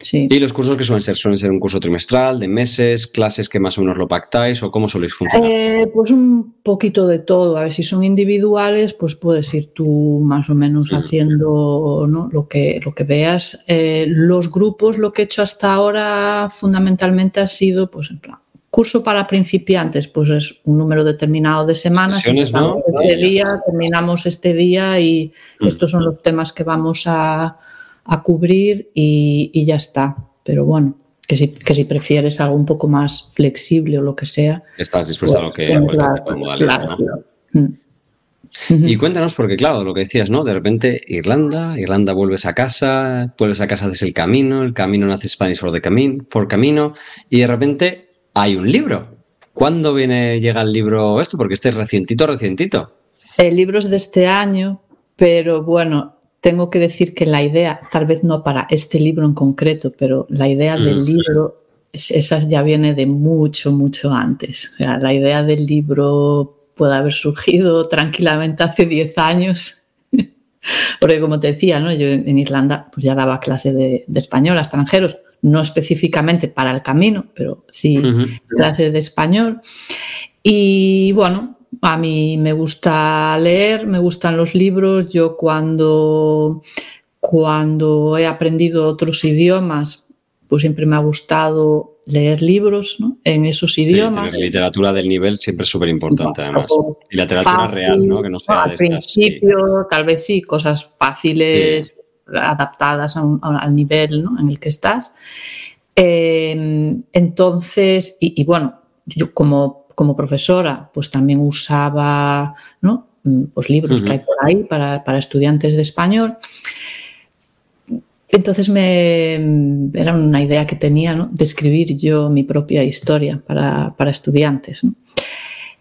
sí. ¿Y los cursos que suelen ser? ¿Suelen ser un curso trimestral, de meses, clases que más o menos lo pactáis o cómo soléis funcionar? Eh, pues un poquito de todo. A ver, si son individuales, pues puedes ir tú más o menos haciendo lo, que, lo que veas. Eh, los grupos, lo que he hecho hasta ahora fundamentalmente ha sido, pues en plan, curso para principiantes, pues es un número determinado de semanas. Este día, terminamos este día y mm. estos son los temas que vamos a a cubrir y, ya está. Pero bueno, que si, que si, prefieres algo un poco más flexible o lo que sea. Estás dispuesta a lo que mm. Y cuéntanos, porque claro, lo que decías, ¿no? De repente Irlanda, Irlanda vuelves a casa, vuelves a casa desde el camino, el camino nace Spanish for the Camino, for Camino, y de repente hay un libro. ¿Cuándo viene, llega el libro esto? Porque este es recientito, recientito. El libro es de este año, pero bueno, tengo que decir que la idea, tal vez no para este libro en concreto, pero la idea del mm. libro, esa ya viene de mucho, mucho antes. O sea, la idea del libro puede haber surgido tranquilamente hace 10 años. Porque como te decía, ¿no? yo en Irlanda pues ya daba clase de, español a extranjeros, no específicamente para el camino, pero sí clase de español. Y bueno, a mí me gusta leer, me gustan los libros. Yo cuando, cuando he aprendido otros idiomas, pues siempre me ha gustado leer libros ¿no? en esos idiomas. literatura del nivel siempre es súper importante, además. Y literatura real, ¿no? Que no sea al principio, tal vez sí, cosas fáciles, adaptadas al nivel en el que estás. Em, entonces, y, y, bueno, yo como como profesora, pues también usaba ¿no? Mm, pues libros que hay por ahí para, estudiantes de español. Entonces me, era una idea que tenía ¿no? de escribir yo mi propia historia para, estudiantes.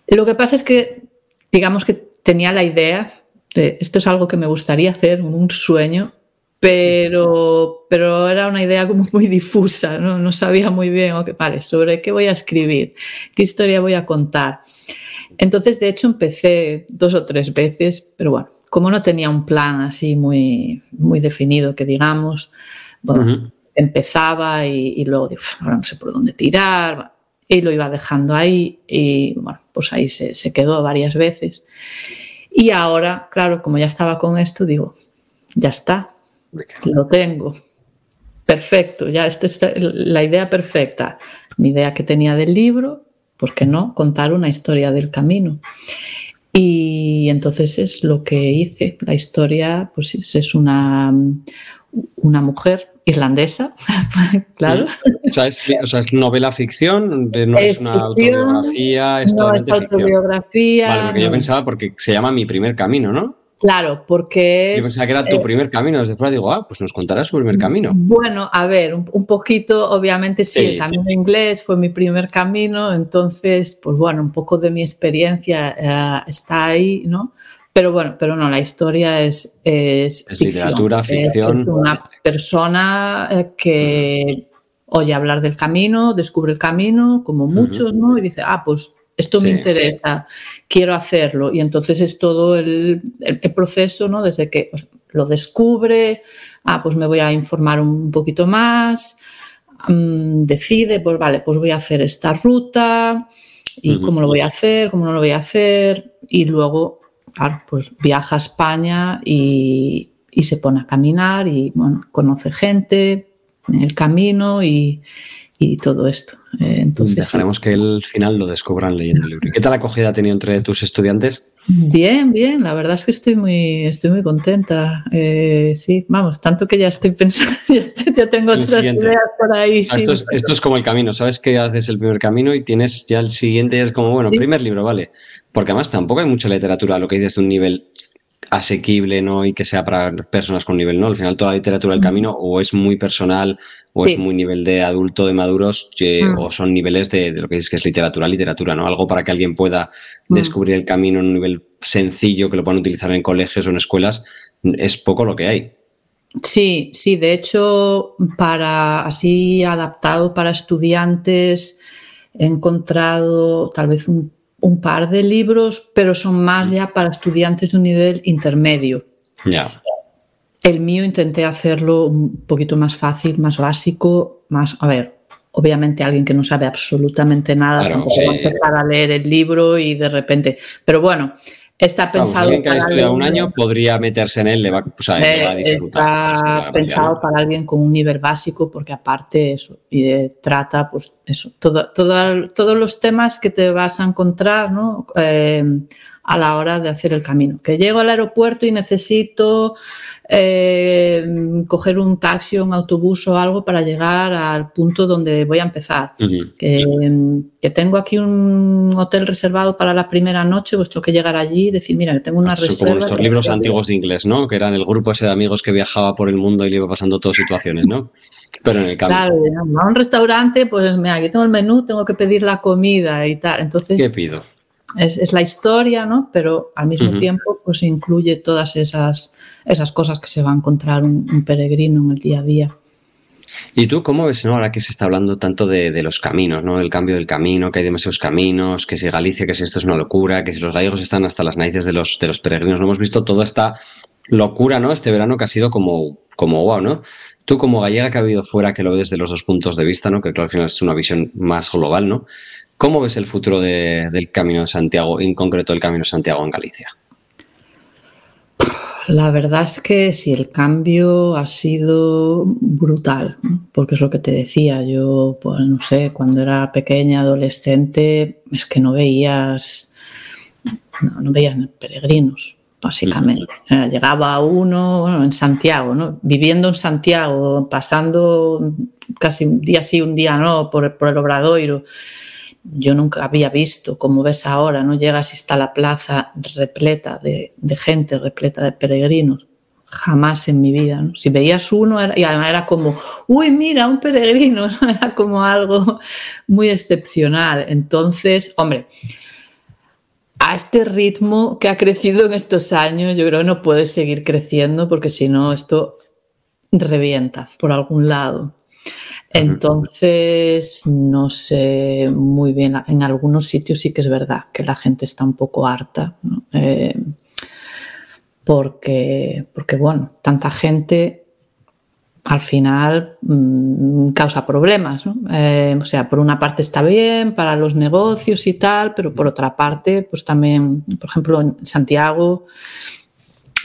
Lo que pasa es que, digamos que tenía la idea de esto es algo que me gustaría hacer, un sueño, pero, pero era una idea como muy difusa, no, no sabía muy bien, okay, vale, sobre qué voy a escribir, qué historia voy a contar. Entonces, de hecho, empecé dos o tres veces, pero bueno, como no tenía un plan así muy, muy definido, que digamos, bueno, empezaba y, luego digo, ahora no sé por dónde tirar, y lo iba dejando ahí y bueno, pues ahí se, se quedó varias veces. Y ahora, claro, como ya estaba con esto, digo, ya está, lo tengo. Perfecto, ya esta es la idea perfecta. Mi idea que tenía del libro, ¿por qué no? Contar una historia del camino. Y entonces es lo que hice. La historia, pues es una, una mujer irlandesa, claro. O sea, es, novela ficción, no es, una autobiografía, es no es autobiografía. Vale, porque yo pensaba porque se llama Mi primer camino, ¿no? Claro, porque es... Yo pensaba que era tu eh, primer camino desde fuera, digo, ah, pues nos contarás su primer camino. Bueno, a ver, un, poquito, obviamente sí, el camino inglés fue mi primer camino, entonces, pues bueno, un poco de mi experiencia eh, está ahí, ¿no? Pero bueno, pero no, la historia es. Es, literatura, ficción. Es una persona eh, que oye hablar del camino, descubre el camino, como muchos, ¿no? Y dice, ah, pues esto me interesa, quiero hacerlo. Y entonces es todo el, proceso, ¿no? Desde que pues, lo descubre, ah, pues me voy a informar un poquito más, mm, decide, pues vale, pues voy a hacer esta ruta y cómo lo voy a hacer, cómo no lo voy a hacer. Y luego pues viaja a España y, se pone a caminar y bueno, conoce gente en el camino y, todo esto. Eh, entonces, Dejaremos que el final lo descubran leyendo el libro. ¿Y qué tal acogida ha tenido entre tus estudiantes? Bien, bien, la verdad es que estoy muy, estoy muy contenta. Eh, sí, vamos, tanto que ya estoy pensando, ya, tengo otras ideas por ahí. Ah, esto, es, esto, es, como el camino, sabes que haces el primer camino y tienes ya el siguiente, es como, bueno, primer libro, vale. Porque además tampoco hay mucha literatura, lo que dices de un nivel asequible, ¿no? Y que sea para personas con nivel, ¿no? Al final toda la literatura del camino o es muy personal o es muy nivel de adulto, de maduros, o son niveles de, lo que dices que es literatura, literatura, ¿no? Algo para que alguien pueda descubrir el camino en un nivel sencillo, que lo puedan utilizar en colegios o en escuelas, es poco lo que hay. Sí, sí, de hecho, para así adaptado para estudiantes, he encontrado tal vez un un par de libros, pero son más ya para estudiantes de un nivel intermedio. Ya. El mío intenté hacerlo un poquito más fácil, más básico, más, a ver, obviamente alguien que no sabe absolutamente nada tampoco va a empezar a leer el libro y de repente, pero bueno, Está pensado. alguien que ha estudiado un año podría meterse en él, le va, a disfrutar. Está pensado para alguien con un nivel básico, porque aparte eso, y trata, pues eso, todo, todos los temas que te vas a encontrar, ¿no? Eh, a la hora de hacer el camino. Que llego al aeropuerto y necesito eh, coger un taxi o un autobús o algo para llegar al punto donde voy a empezar. que, tengo aquí un hotel reservado para la primera noche, pues tengo que llegar allí y decir, mira, que tengo una reserva. Como estos libros antiguos de inglés, ¿no? Que eran el grupo ese de amigos que viajaba por el mundo y le iba pasando todas situaciones, ¿no? Pero en el camino. Claro, a un restaurante, pues mira, aquí tengo el menú, tengo que pedir la comida y tal. Entonces. ¿Qué pido? Es, la historia, ¿no? Pero al mismo tiempo, pues incluye todas esas, esas cosas que se va a encontrar un, peregrino en el día a día. ¿Y tú cómo ves ahora que se está hablando tanto de, los caminos, ¿no? El cambio del camino, que hay demasiados caminos, que si Galicia, que si esto es una locura, que si los gallegos están hasta las narices de los, de los peregrinos. No hemos visto toda esta locura, ¿no? Este verano que ha sido como, como wow, ¿no? Tú como gallega que ha habido fuera, que lo ves desde los dos puntos de vista, ¿no? Que claro, al final es una visión más global, ¿no? ¿Cómo ves el futuro del Camino de Santiago, en concreto el Camino de Santiago en Galicia? La verdad es que sí, el cambio ha sido brutal, porque es lo que te decía, yo, pues no sé, cuando era pequeña, adolescente, es que no veías, no, veías peregrinos, básicamente. llegaba uno bueno, en Santiago, ¿no? viviendo en Santiago, pasando casi un día sí, un día no, por, por el Obradoiro yo nunca había visto, como ves ahora, no llegas y está la plaza repleta de, gente, repleta de peregrinos. Jamás en mi vida. Si veías uno, y además era como, uy, mira, un peregrino, era como algo muy excepcional. Entonces, hombre, a este ritmo que ha crecido en estos años, yo creo que no puede seguir creciendo porque si no, esto revienta por algún lado. Entonces, no sé muy bien, en algunos sitios sí que es verdad que la gente está un poco harta, eh, porque, porque, bueno, tanta gente al final mm, causa problemas. Eh, o sea, por una parte está bien para los negocios y tal, pero por otra parte, pues también, por ejemplo, en Santiago,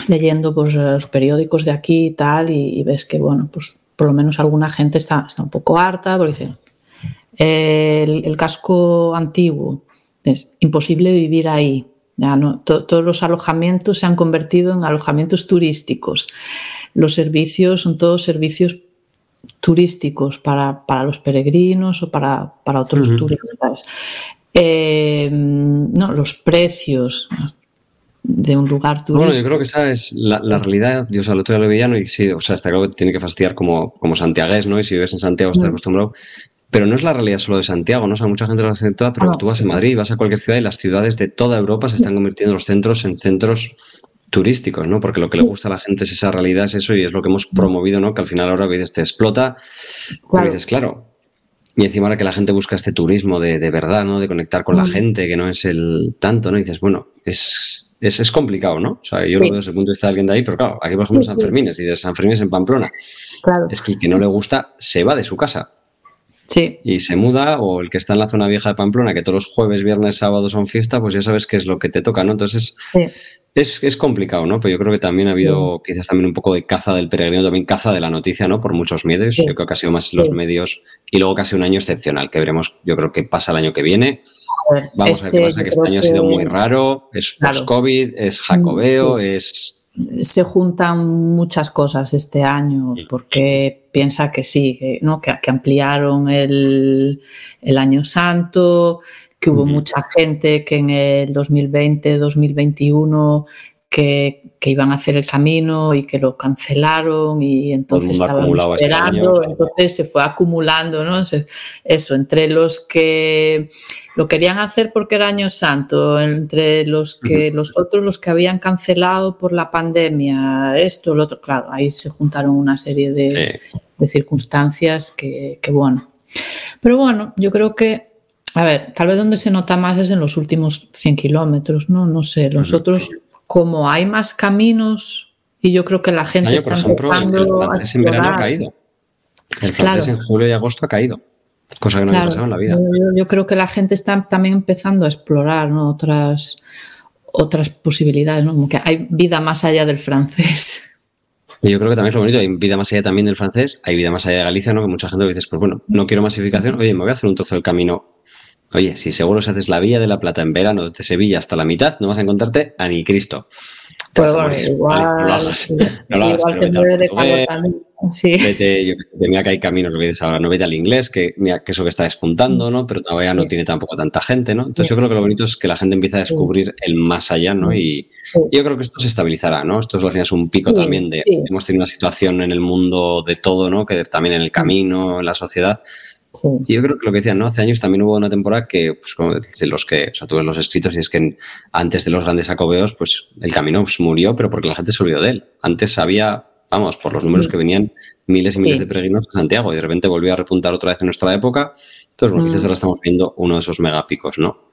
leyendo pues, los periódicos de aquí y tal, y ves que, bueno, pues por lo menos alguna gente está, está un poco harta, porque dice, el, casco antiguo, es imposible vivir ahí. Ya no, todos los alojamientos se han convertido en alojamientos turísticos. Los servicios son todos servicios turísticos para, los peregrinos o para, otros turistas. Eh, no, los precios de un lugar turístico. Bueno, yo creo que esa es la, realidad. Yo, o sea, el otro día lo veía y sí, o sea, está claro que tiene que fastidiar como, como santiagués, ¿no? Y si vives en Santiago estás mm. acostumbrado. Pero no es la realidad solo de Santiago, ¿no? O sea, mucha gente lo hace toda, pero tú vas a Madrid, vas a cualquier ciudad y las ciudades de toda Europa se están convirtiendo los centros en centros turísticos, ¿no? Porque lo que le gusta a la gente es esa realidad, es eso, y es lo que hemos promovido, ¿no? Que al final ahora dices, te explota, pero dices, claro. Y encima ahora que la gente busca este turismo de, de verdad, ¿no? De conectar con la gente, que no es el tanto, ¿no? Y dices, bueno, es, es, es, complicado, ¿no? O sea, yo lo veo desde el punto de vista de alguien de ahí, pero claro, aquí por ejemplo San Fermín, y de San Fermín es en Pamplona. Claro. Es que el que no le gusta se va de su casa. Sí. Y se muda, o el que está en la zona vieja de Pamplona, que todos los jueves, viernes, sábados son fiesta, pues ya sabes qué es lo que te toca, ¿no? Entonces, es, es, complicado, ¿no? Pero yo creo que también ha habido quizás también un poco de caza del peregrino, también caza de la noticia, ¿no? Por muchos medios. Yo creo que ha sido más los medios y luego casi un año excepcional, que veremos, yo creo que pasa el año que viene. Vamos a ver qué este, pasa, que este año ha sido muy raro, es post-COVID, es jacobeo, es... Se juntan muchas cosas este año, porque piensa que sí, que, ¿no? que, ampliaron el, el, año santo, que hubo mucha gente que en el 2020, 2021 que, que, iban a hacer el camino y que lo cancelaron y entonces estaban este esperando, entonces se fue acumulando, ¿no? Eso, entre los que lo querían hacer porque era año santo, entre los que los otros los que habían cancelado por la pandemia, esto, lo otro, claro, ahí se juntaron una serie de, de circunstancias que, que, bueno. Pero bueno, yo creo que a ver, tal vez donde se nota más es en los últimos 100 kilómetros, ¿no? No sé, los otros como hay más caminos y yo creo que la gente está por ejemplo, el francés en verano ha caído. El francés en julio y agosto ha caído. Cosa que no había pasado en la vida. Yo, creo que la gente está también empezando a explorar otras, otras posibilidades, ¿no? Como que hay vida más allá del francés. yo creo que también es lo bonito, hay vida más allá también del francés, hay vida más allá de Galicia, ¿no? Que mucha gente dice, pues bueno, no quiero masificación, oye, me voy a hacer un trozo del camino Oye, si seguro si haces la Vía de la Plata en verano desde Sevilla hasta la mitad, no vas a encontrarte a ni Cristo. Pues bueno, igual, no lo hagas. No lo hagas, Sí. Vete, yo mira que hay caminos, lo que dices ahora, no vete al inglés, que, mira, que eso que está despuntando, ¿no? Pero todavía no tiene tampoco tanta gente, ¿no? Entonces yo creo que lo bonito es que la gente empieza a descubrir el más allá, ¿no? Y, yo creo que esto se estabilizará, ¿no? Esto es al final es un pico también de, hemos tenido una situación en el mundo de todo, ¿no? Que también en el camino, en la sociedad, y yo creo que lo que decían, ¿no? Hace años también hubo una temporada que, pues, como los que, o sea, tuve los escritos y es que antes de los grandes acobeos, pues el camino pues, murió, pero porque la gente se olvidó de él. Antes había, vamos, por los números que venían, miles y miles de peregrinos a Santiago y de repente volvió a repuntar otra vez en nuestra época. Entonces, bueno, quizás ahora estamos viendo uno de esos megapicos, ¿no?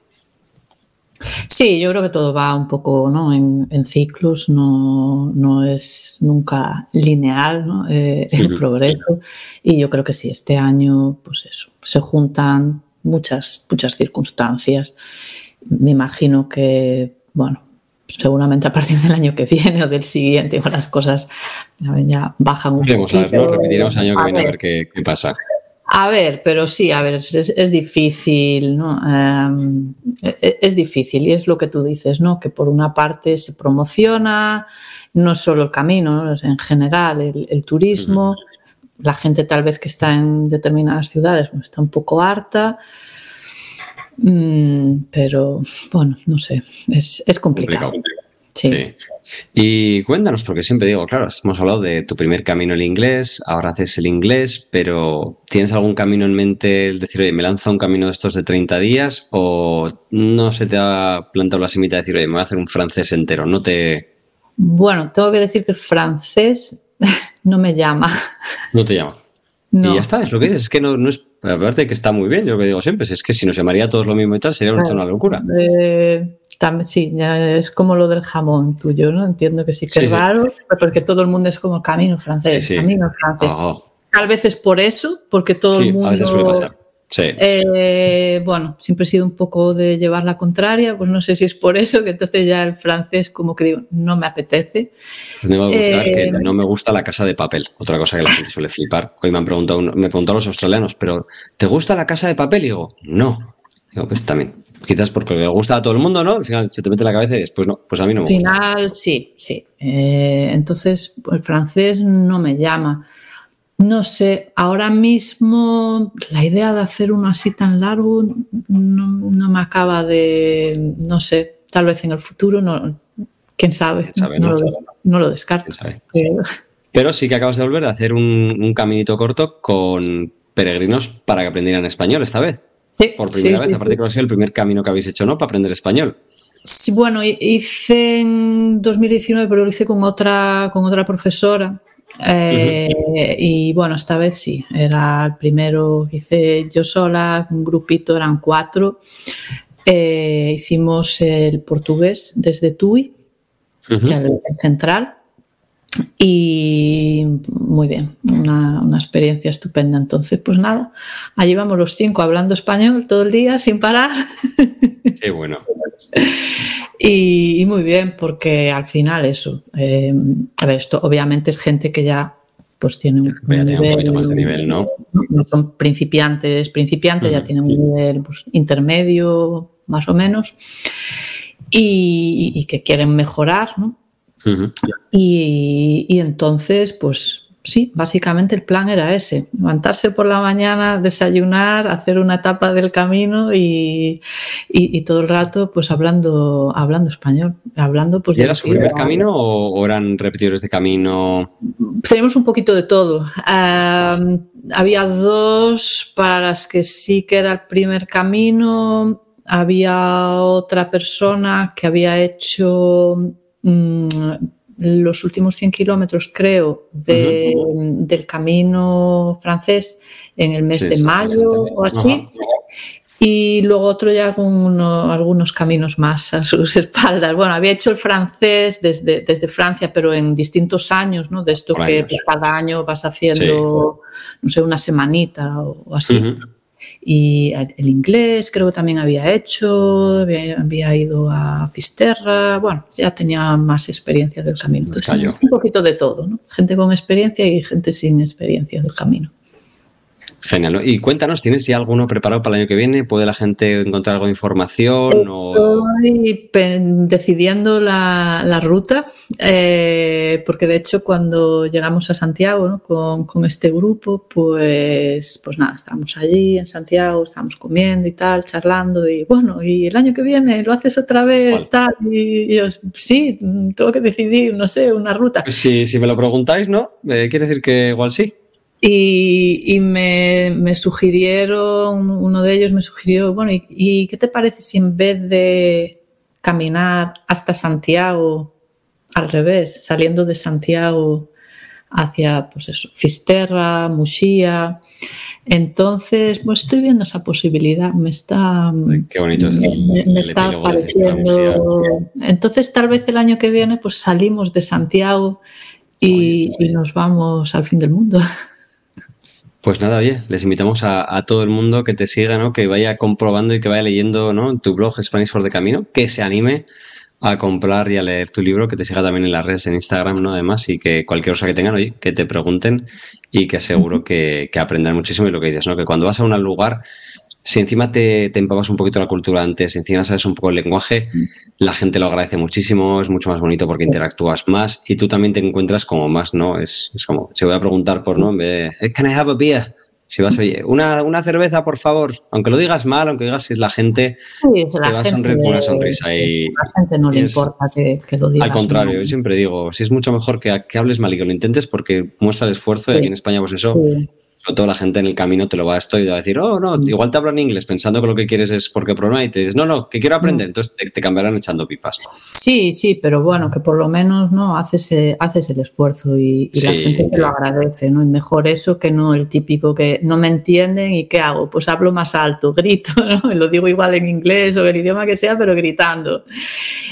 Sí, yo creo que todo va un poco ¿no? en, ciclos, no, no, es nunca lineal ¿no? Eh, el progreso. Y yo creo que sí, este año, pues eso, se juntan muchas, muchas circunstancias. Me imagino que, bueno, seguramente a partir del año que viene o del siguiente, las cosas ya bajan un poco. A ver, ¿no? Repetiremos año que viene a ver qué, qué pasa. A ver, pero sí, a ver, es, difícil, ¿no? Em, e, e, es, difícil y es lo que tú dices, ¿no? Que por una parte se promociona no solo el camino, en general el, turismo, la gente tal vez que está en determinadas ciudades pues, está un poco harta, mm, pero bueno, no sé, es, complicado. Sí. Y cuéntanos, porque siempre digo, claro, hemos hablado de tu primer camino el inglés, ahora haces el inglés, pero ¿tienes algún camino en mente el decir, oye, me lanzo un camino de estos de 30 días o no se te ha plantado la semita de decir, oye, me voy a hacer un francés entero? No te... Bueno, tengo que decir que el francés no me llama. No te llama. Y ya está, es lo que dices, es que no, no es, aparte que está muy bien, yo lo que digo siempre, es que si nos llamaría a todos lo mismo y tal, sería una locura. Eh, sí, es como lo del jamón tuyo, ¿no? Entiendo que sí que es raro, porque todo el mundo es como camino francés, camino francés. Tal vez es por eso, porque todo el mundo... A veces suele pasar. Sí. Eh, bueno, siempre he sido un poco de llevar la contraria, pues no sé si es por eso, que entonces ya el francés como que digo, no me apetece. me va a gustar que eh, no me gusta la casa de papel, otra cosa que la gente suele flipar. Hoy me han preguntado, me preguntado los australianos, pero ¿te gusta la casa de papel? Y digo, no, Digo, pues también. Quizás porque le gusta a todo el mundo, ¿no? Al final se te mete en la cabeza y después no. Pues a mí no me Al final, sí, sí. Eh, entonces, el francés no me llama. No sé, ahora mismo la idea de hacer uno así tan largo no, me acaba de, no sé, tal vez en el futuro, no, quién sabe, no, Lo, descarto. Pero... sí que acabas de volver a hacer un, caminito corto con peregrinos para que aprendieran español esta vez. Sí, Por primera vez, aparte que ha sido el primer camino que habéis hecho, ¿no? Para aprender español. Sí, bueno, hice en 2019, pero lo hice con otra, con otra profesora eh, y bueno, esta vez sí, era el primero que hice yo sola, un grupito, eran cuatro. Eh, hicimos el portugués desde TUI, el, central, y muy bien, una, una, experiencia estupenda. Entonces, pues nada, allí vamos los cinco hablando español todo el día sin parar. Qué bueno. Y, muy bien, porque al final eso, eh, a ver, esto obviamente es gente que ya pues tiene un, poquito más de nivel, ¿no? No son principiantes, principiantes, ya tienen un nivel pues, intermedio más o menos y, que quieren mejorar, ¿no? Y, y, entonces, pues sí, básicamente el plan era ese, levantarse por la mañana, desayunar, hacer una etapa del camino y, todo el rato pues hablando, hablando español, hablando pues... ¿Y era su primer camino o, eran repetidores de camino? Tenemos un poquito de todo. había dos para las que sí que era el primer camino, había otra persona que había hecho... Mm, los últimos 100 kilómetros, creo, del camino francés en el mes de mayo o así. Y luego otro ya con algunos caminos más a sus espaldas. Bueno, había hecho el francés desde, desde Francia, pero en distintos años, ¿no? De esto que cada año vas haciendo, no sé, una semanita o así. Y el inglés creo que también había hecho, había, ido a Fisterra, bueno, ya tenía más experiencia del camino. Entonces, un poquito de todo, ¿no? Gente con experiencia y gente sin experiencia del camino. Genial. Y cuéntanos, ¿tienes ya alguno preparado para el año que viene? ¿Puede la gente encontrar algo de información? Estoy decidiendo la, ruta, eh, porque de hecho cuando llegamos a Santiago con, este grupo, pues, pues nada, estábamos allí en Santiago, estábamos comiendo y tal, charlando y bueno, y el año que viene lo haces otra vez, tal, y, yo, sí, tengo que decidir, no sé, una ruta. Si, si me lo preguntáis, ¿no? Eh, quiere decir que igual sí. Y, me, sugirieron, uno de ellos me sugirió, bueno, ¿y, qué te parece si en vez de caminar hasta Santiago, al revés, saliendo de Santiago hacia, pues eso, Fisterra, Muxía? Entonces, pues estoy viendo esa posibilidad, me está, Qué bonito es me, está pareciendo. Entonces, tal vez el año que viene, pues salimos de Santiago y, y nos vamos al fin del mundo. Pues nada, oye, les invitamos a, todo el mundo que te siga, ¿no? Que vaya comprobando y que vaya leyendo, ¿no? Tu blog Spanish for the Camino, que se anime a comprar y a leer tu libro, que te siga también en las redes, en Instagram, ¿no? Además, y que cualquier cosa que tengan, oye, que te pregunten y que seguro que, que aprendan muchísimo y lo que dices, ¿no? Que cuando vas a un lugar, si encima te, te empapas un poquito la cultura antes, si encima sabes un poco el lenguaje, mm. la gente lo agradece muchísimo, es mucho más bonito porque interactúas más y tú también te encuentras como más, ¿no? Es, es como, si voy a preguntar por nombre, eh, ¿can I have a beer? Si vas a una, una cerveza, por favor, aunque lo digas mal, aunque digas si es la gente, te va a sonreír con una sonrisa. Y, la gente no le importa que, lo digas. Al contrario, yo siempre digo, si es mucho mejor que, que, hables mal y que lo intentes porque muestra el esfuerzo y aquí en España, pues eso, sobre todo la gente en el camino te lo va a esto y te va a decir, oh, no, mm. igual te hablo en inglés pensando que lo que quieres es porque problema y te dices, no, no, que quiero aprender, mm. entonces te, cambiarán echando pipas. Sí, sí, pero bueno, que por lo menos no haces, eh, haces el esfuerzo y, la gente te lo agradece, ¿no? Y mejor eso que no el típico que no me entienden y ¿qué hago? Pues hablo más alto, grito, ¿no? Y lo digo igual en inglés o el idioma que sea, pero gritando.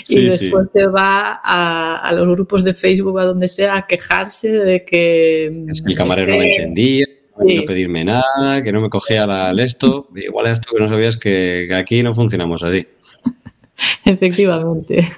y después te va a, los grupos de Facebook, a donde sea, a quejarse de que... Es que el camarero no me entendía no pedirme nada, que no me cogía la, el esto. Igual esto que no sabías que, aquí no funcionamos así. Efectivamente.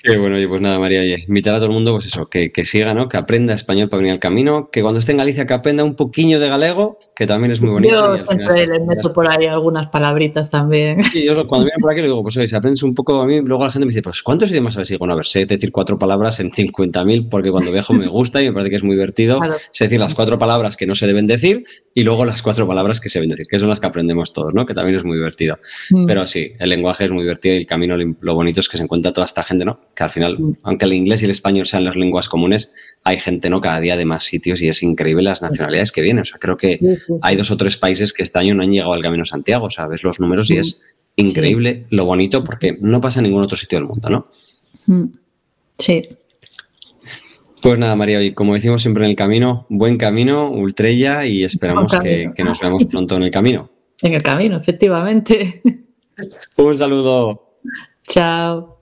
Qué bueno, y pues nada, María, oye, invitar a todo el mundo, pues eso, que, siga, ¿no? Que aprenda español para venir al camino, que cuando esté en Galicia que aprenda un poquillo de galego, que también es muy bonito. Yo siempre les meto por ahí algunas palabritas también. Sí, yo cuando vienen por aquí le digo, pues oye, si aprendes un poco a mí, luego la gente me dice, pues ¿cuántos idiomas sabes? Y digo, no, a ver, sé decir cuatro palabras en 50.000, porque cuando viajo me gusta y me parece que es muy divertido. Sé decir las cuatro palabras que no se deben decir y luego las cuatro palabras que se deben decir, que son las que aprendemos todos, ¿no? Que también es muy divertido. Mm. Pero sí, el lenguaje es muy divertido y el camino, lo bonito es que se encuentra toda esta gente, ¿no? Que al final... Mm aunque el inglés y el español sean las lenguas comunes, hay gente no cada día de más sitios y es increíble las nacionalidades que vienen. O sea, creo que hay dos o tres países que este año no han llegado al Camino Santiago. O sea, ves los números y es increíble lo bonito porque no pasa en ningún otro sitio del mundo, ¿no? Sí. Pues nada, María, y como decimos siempre en el camino, buen camino, Ultrella, y esperamos que, que nos veamos pronto en el camino. En el camino, efectivamente. Un saludo. Chao.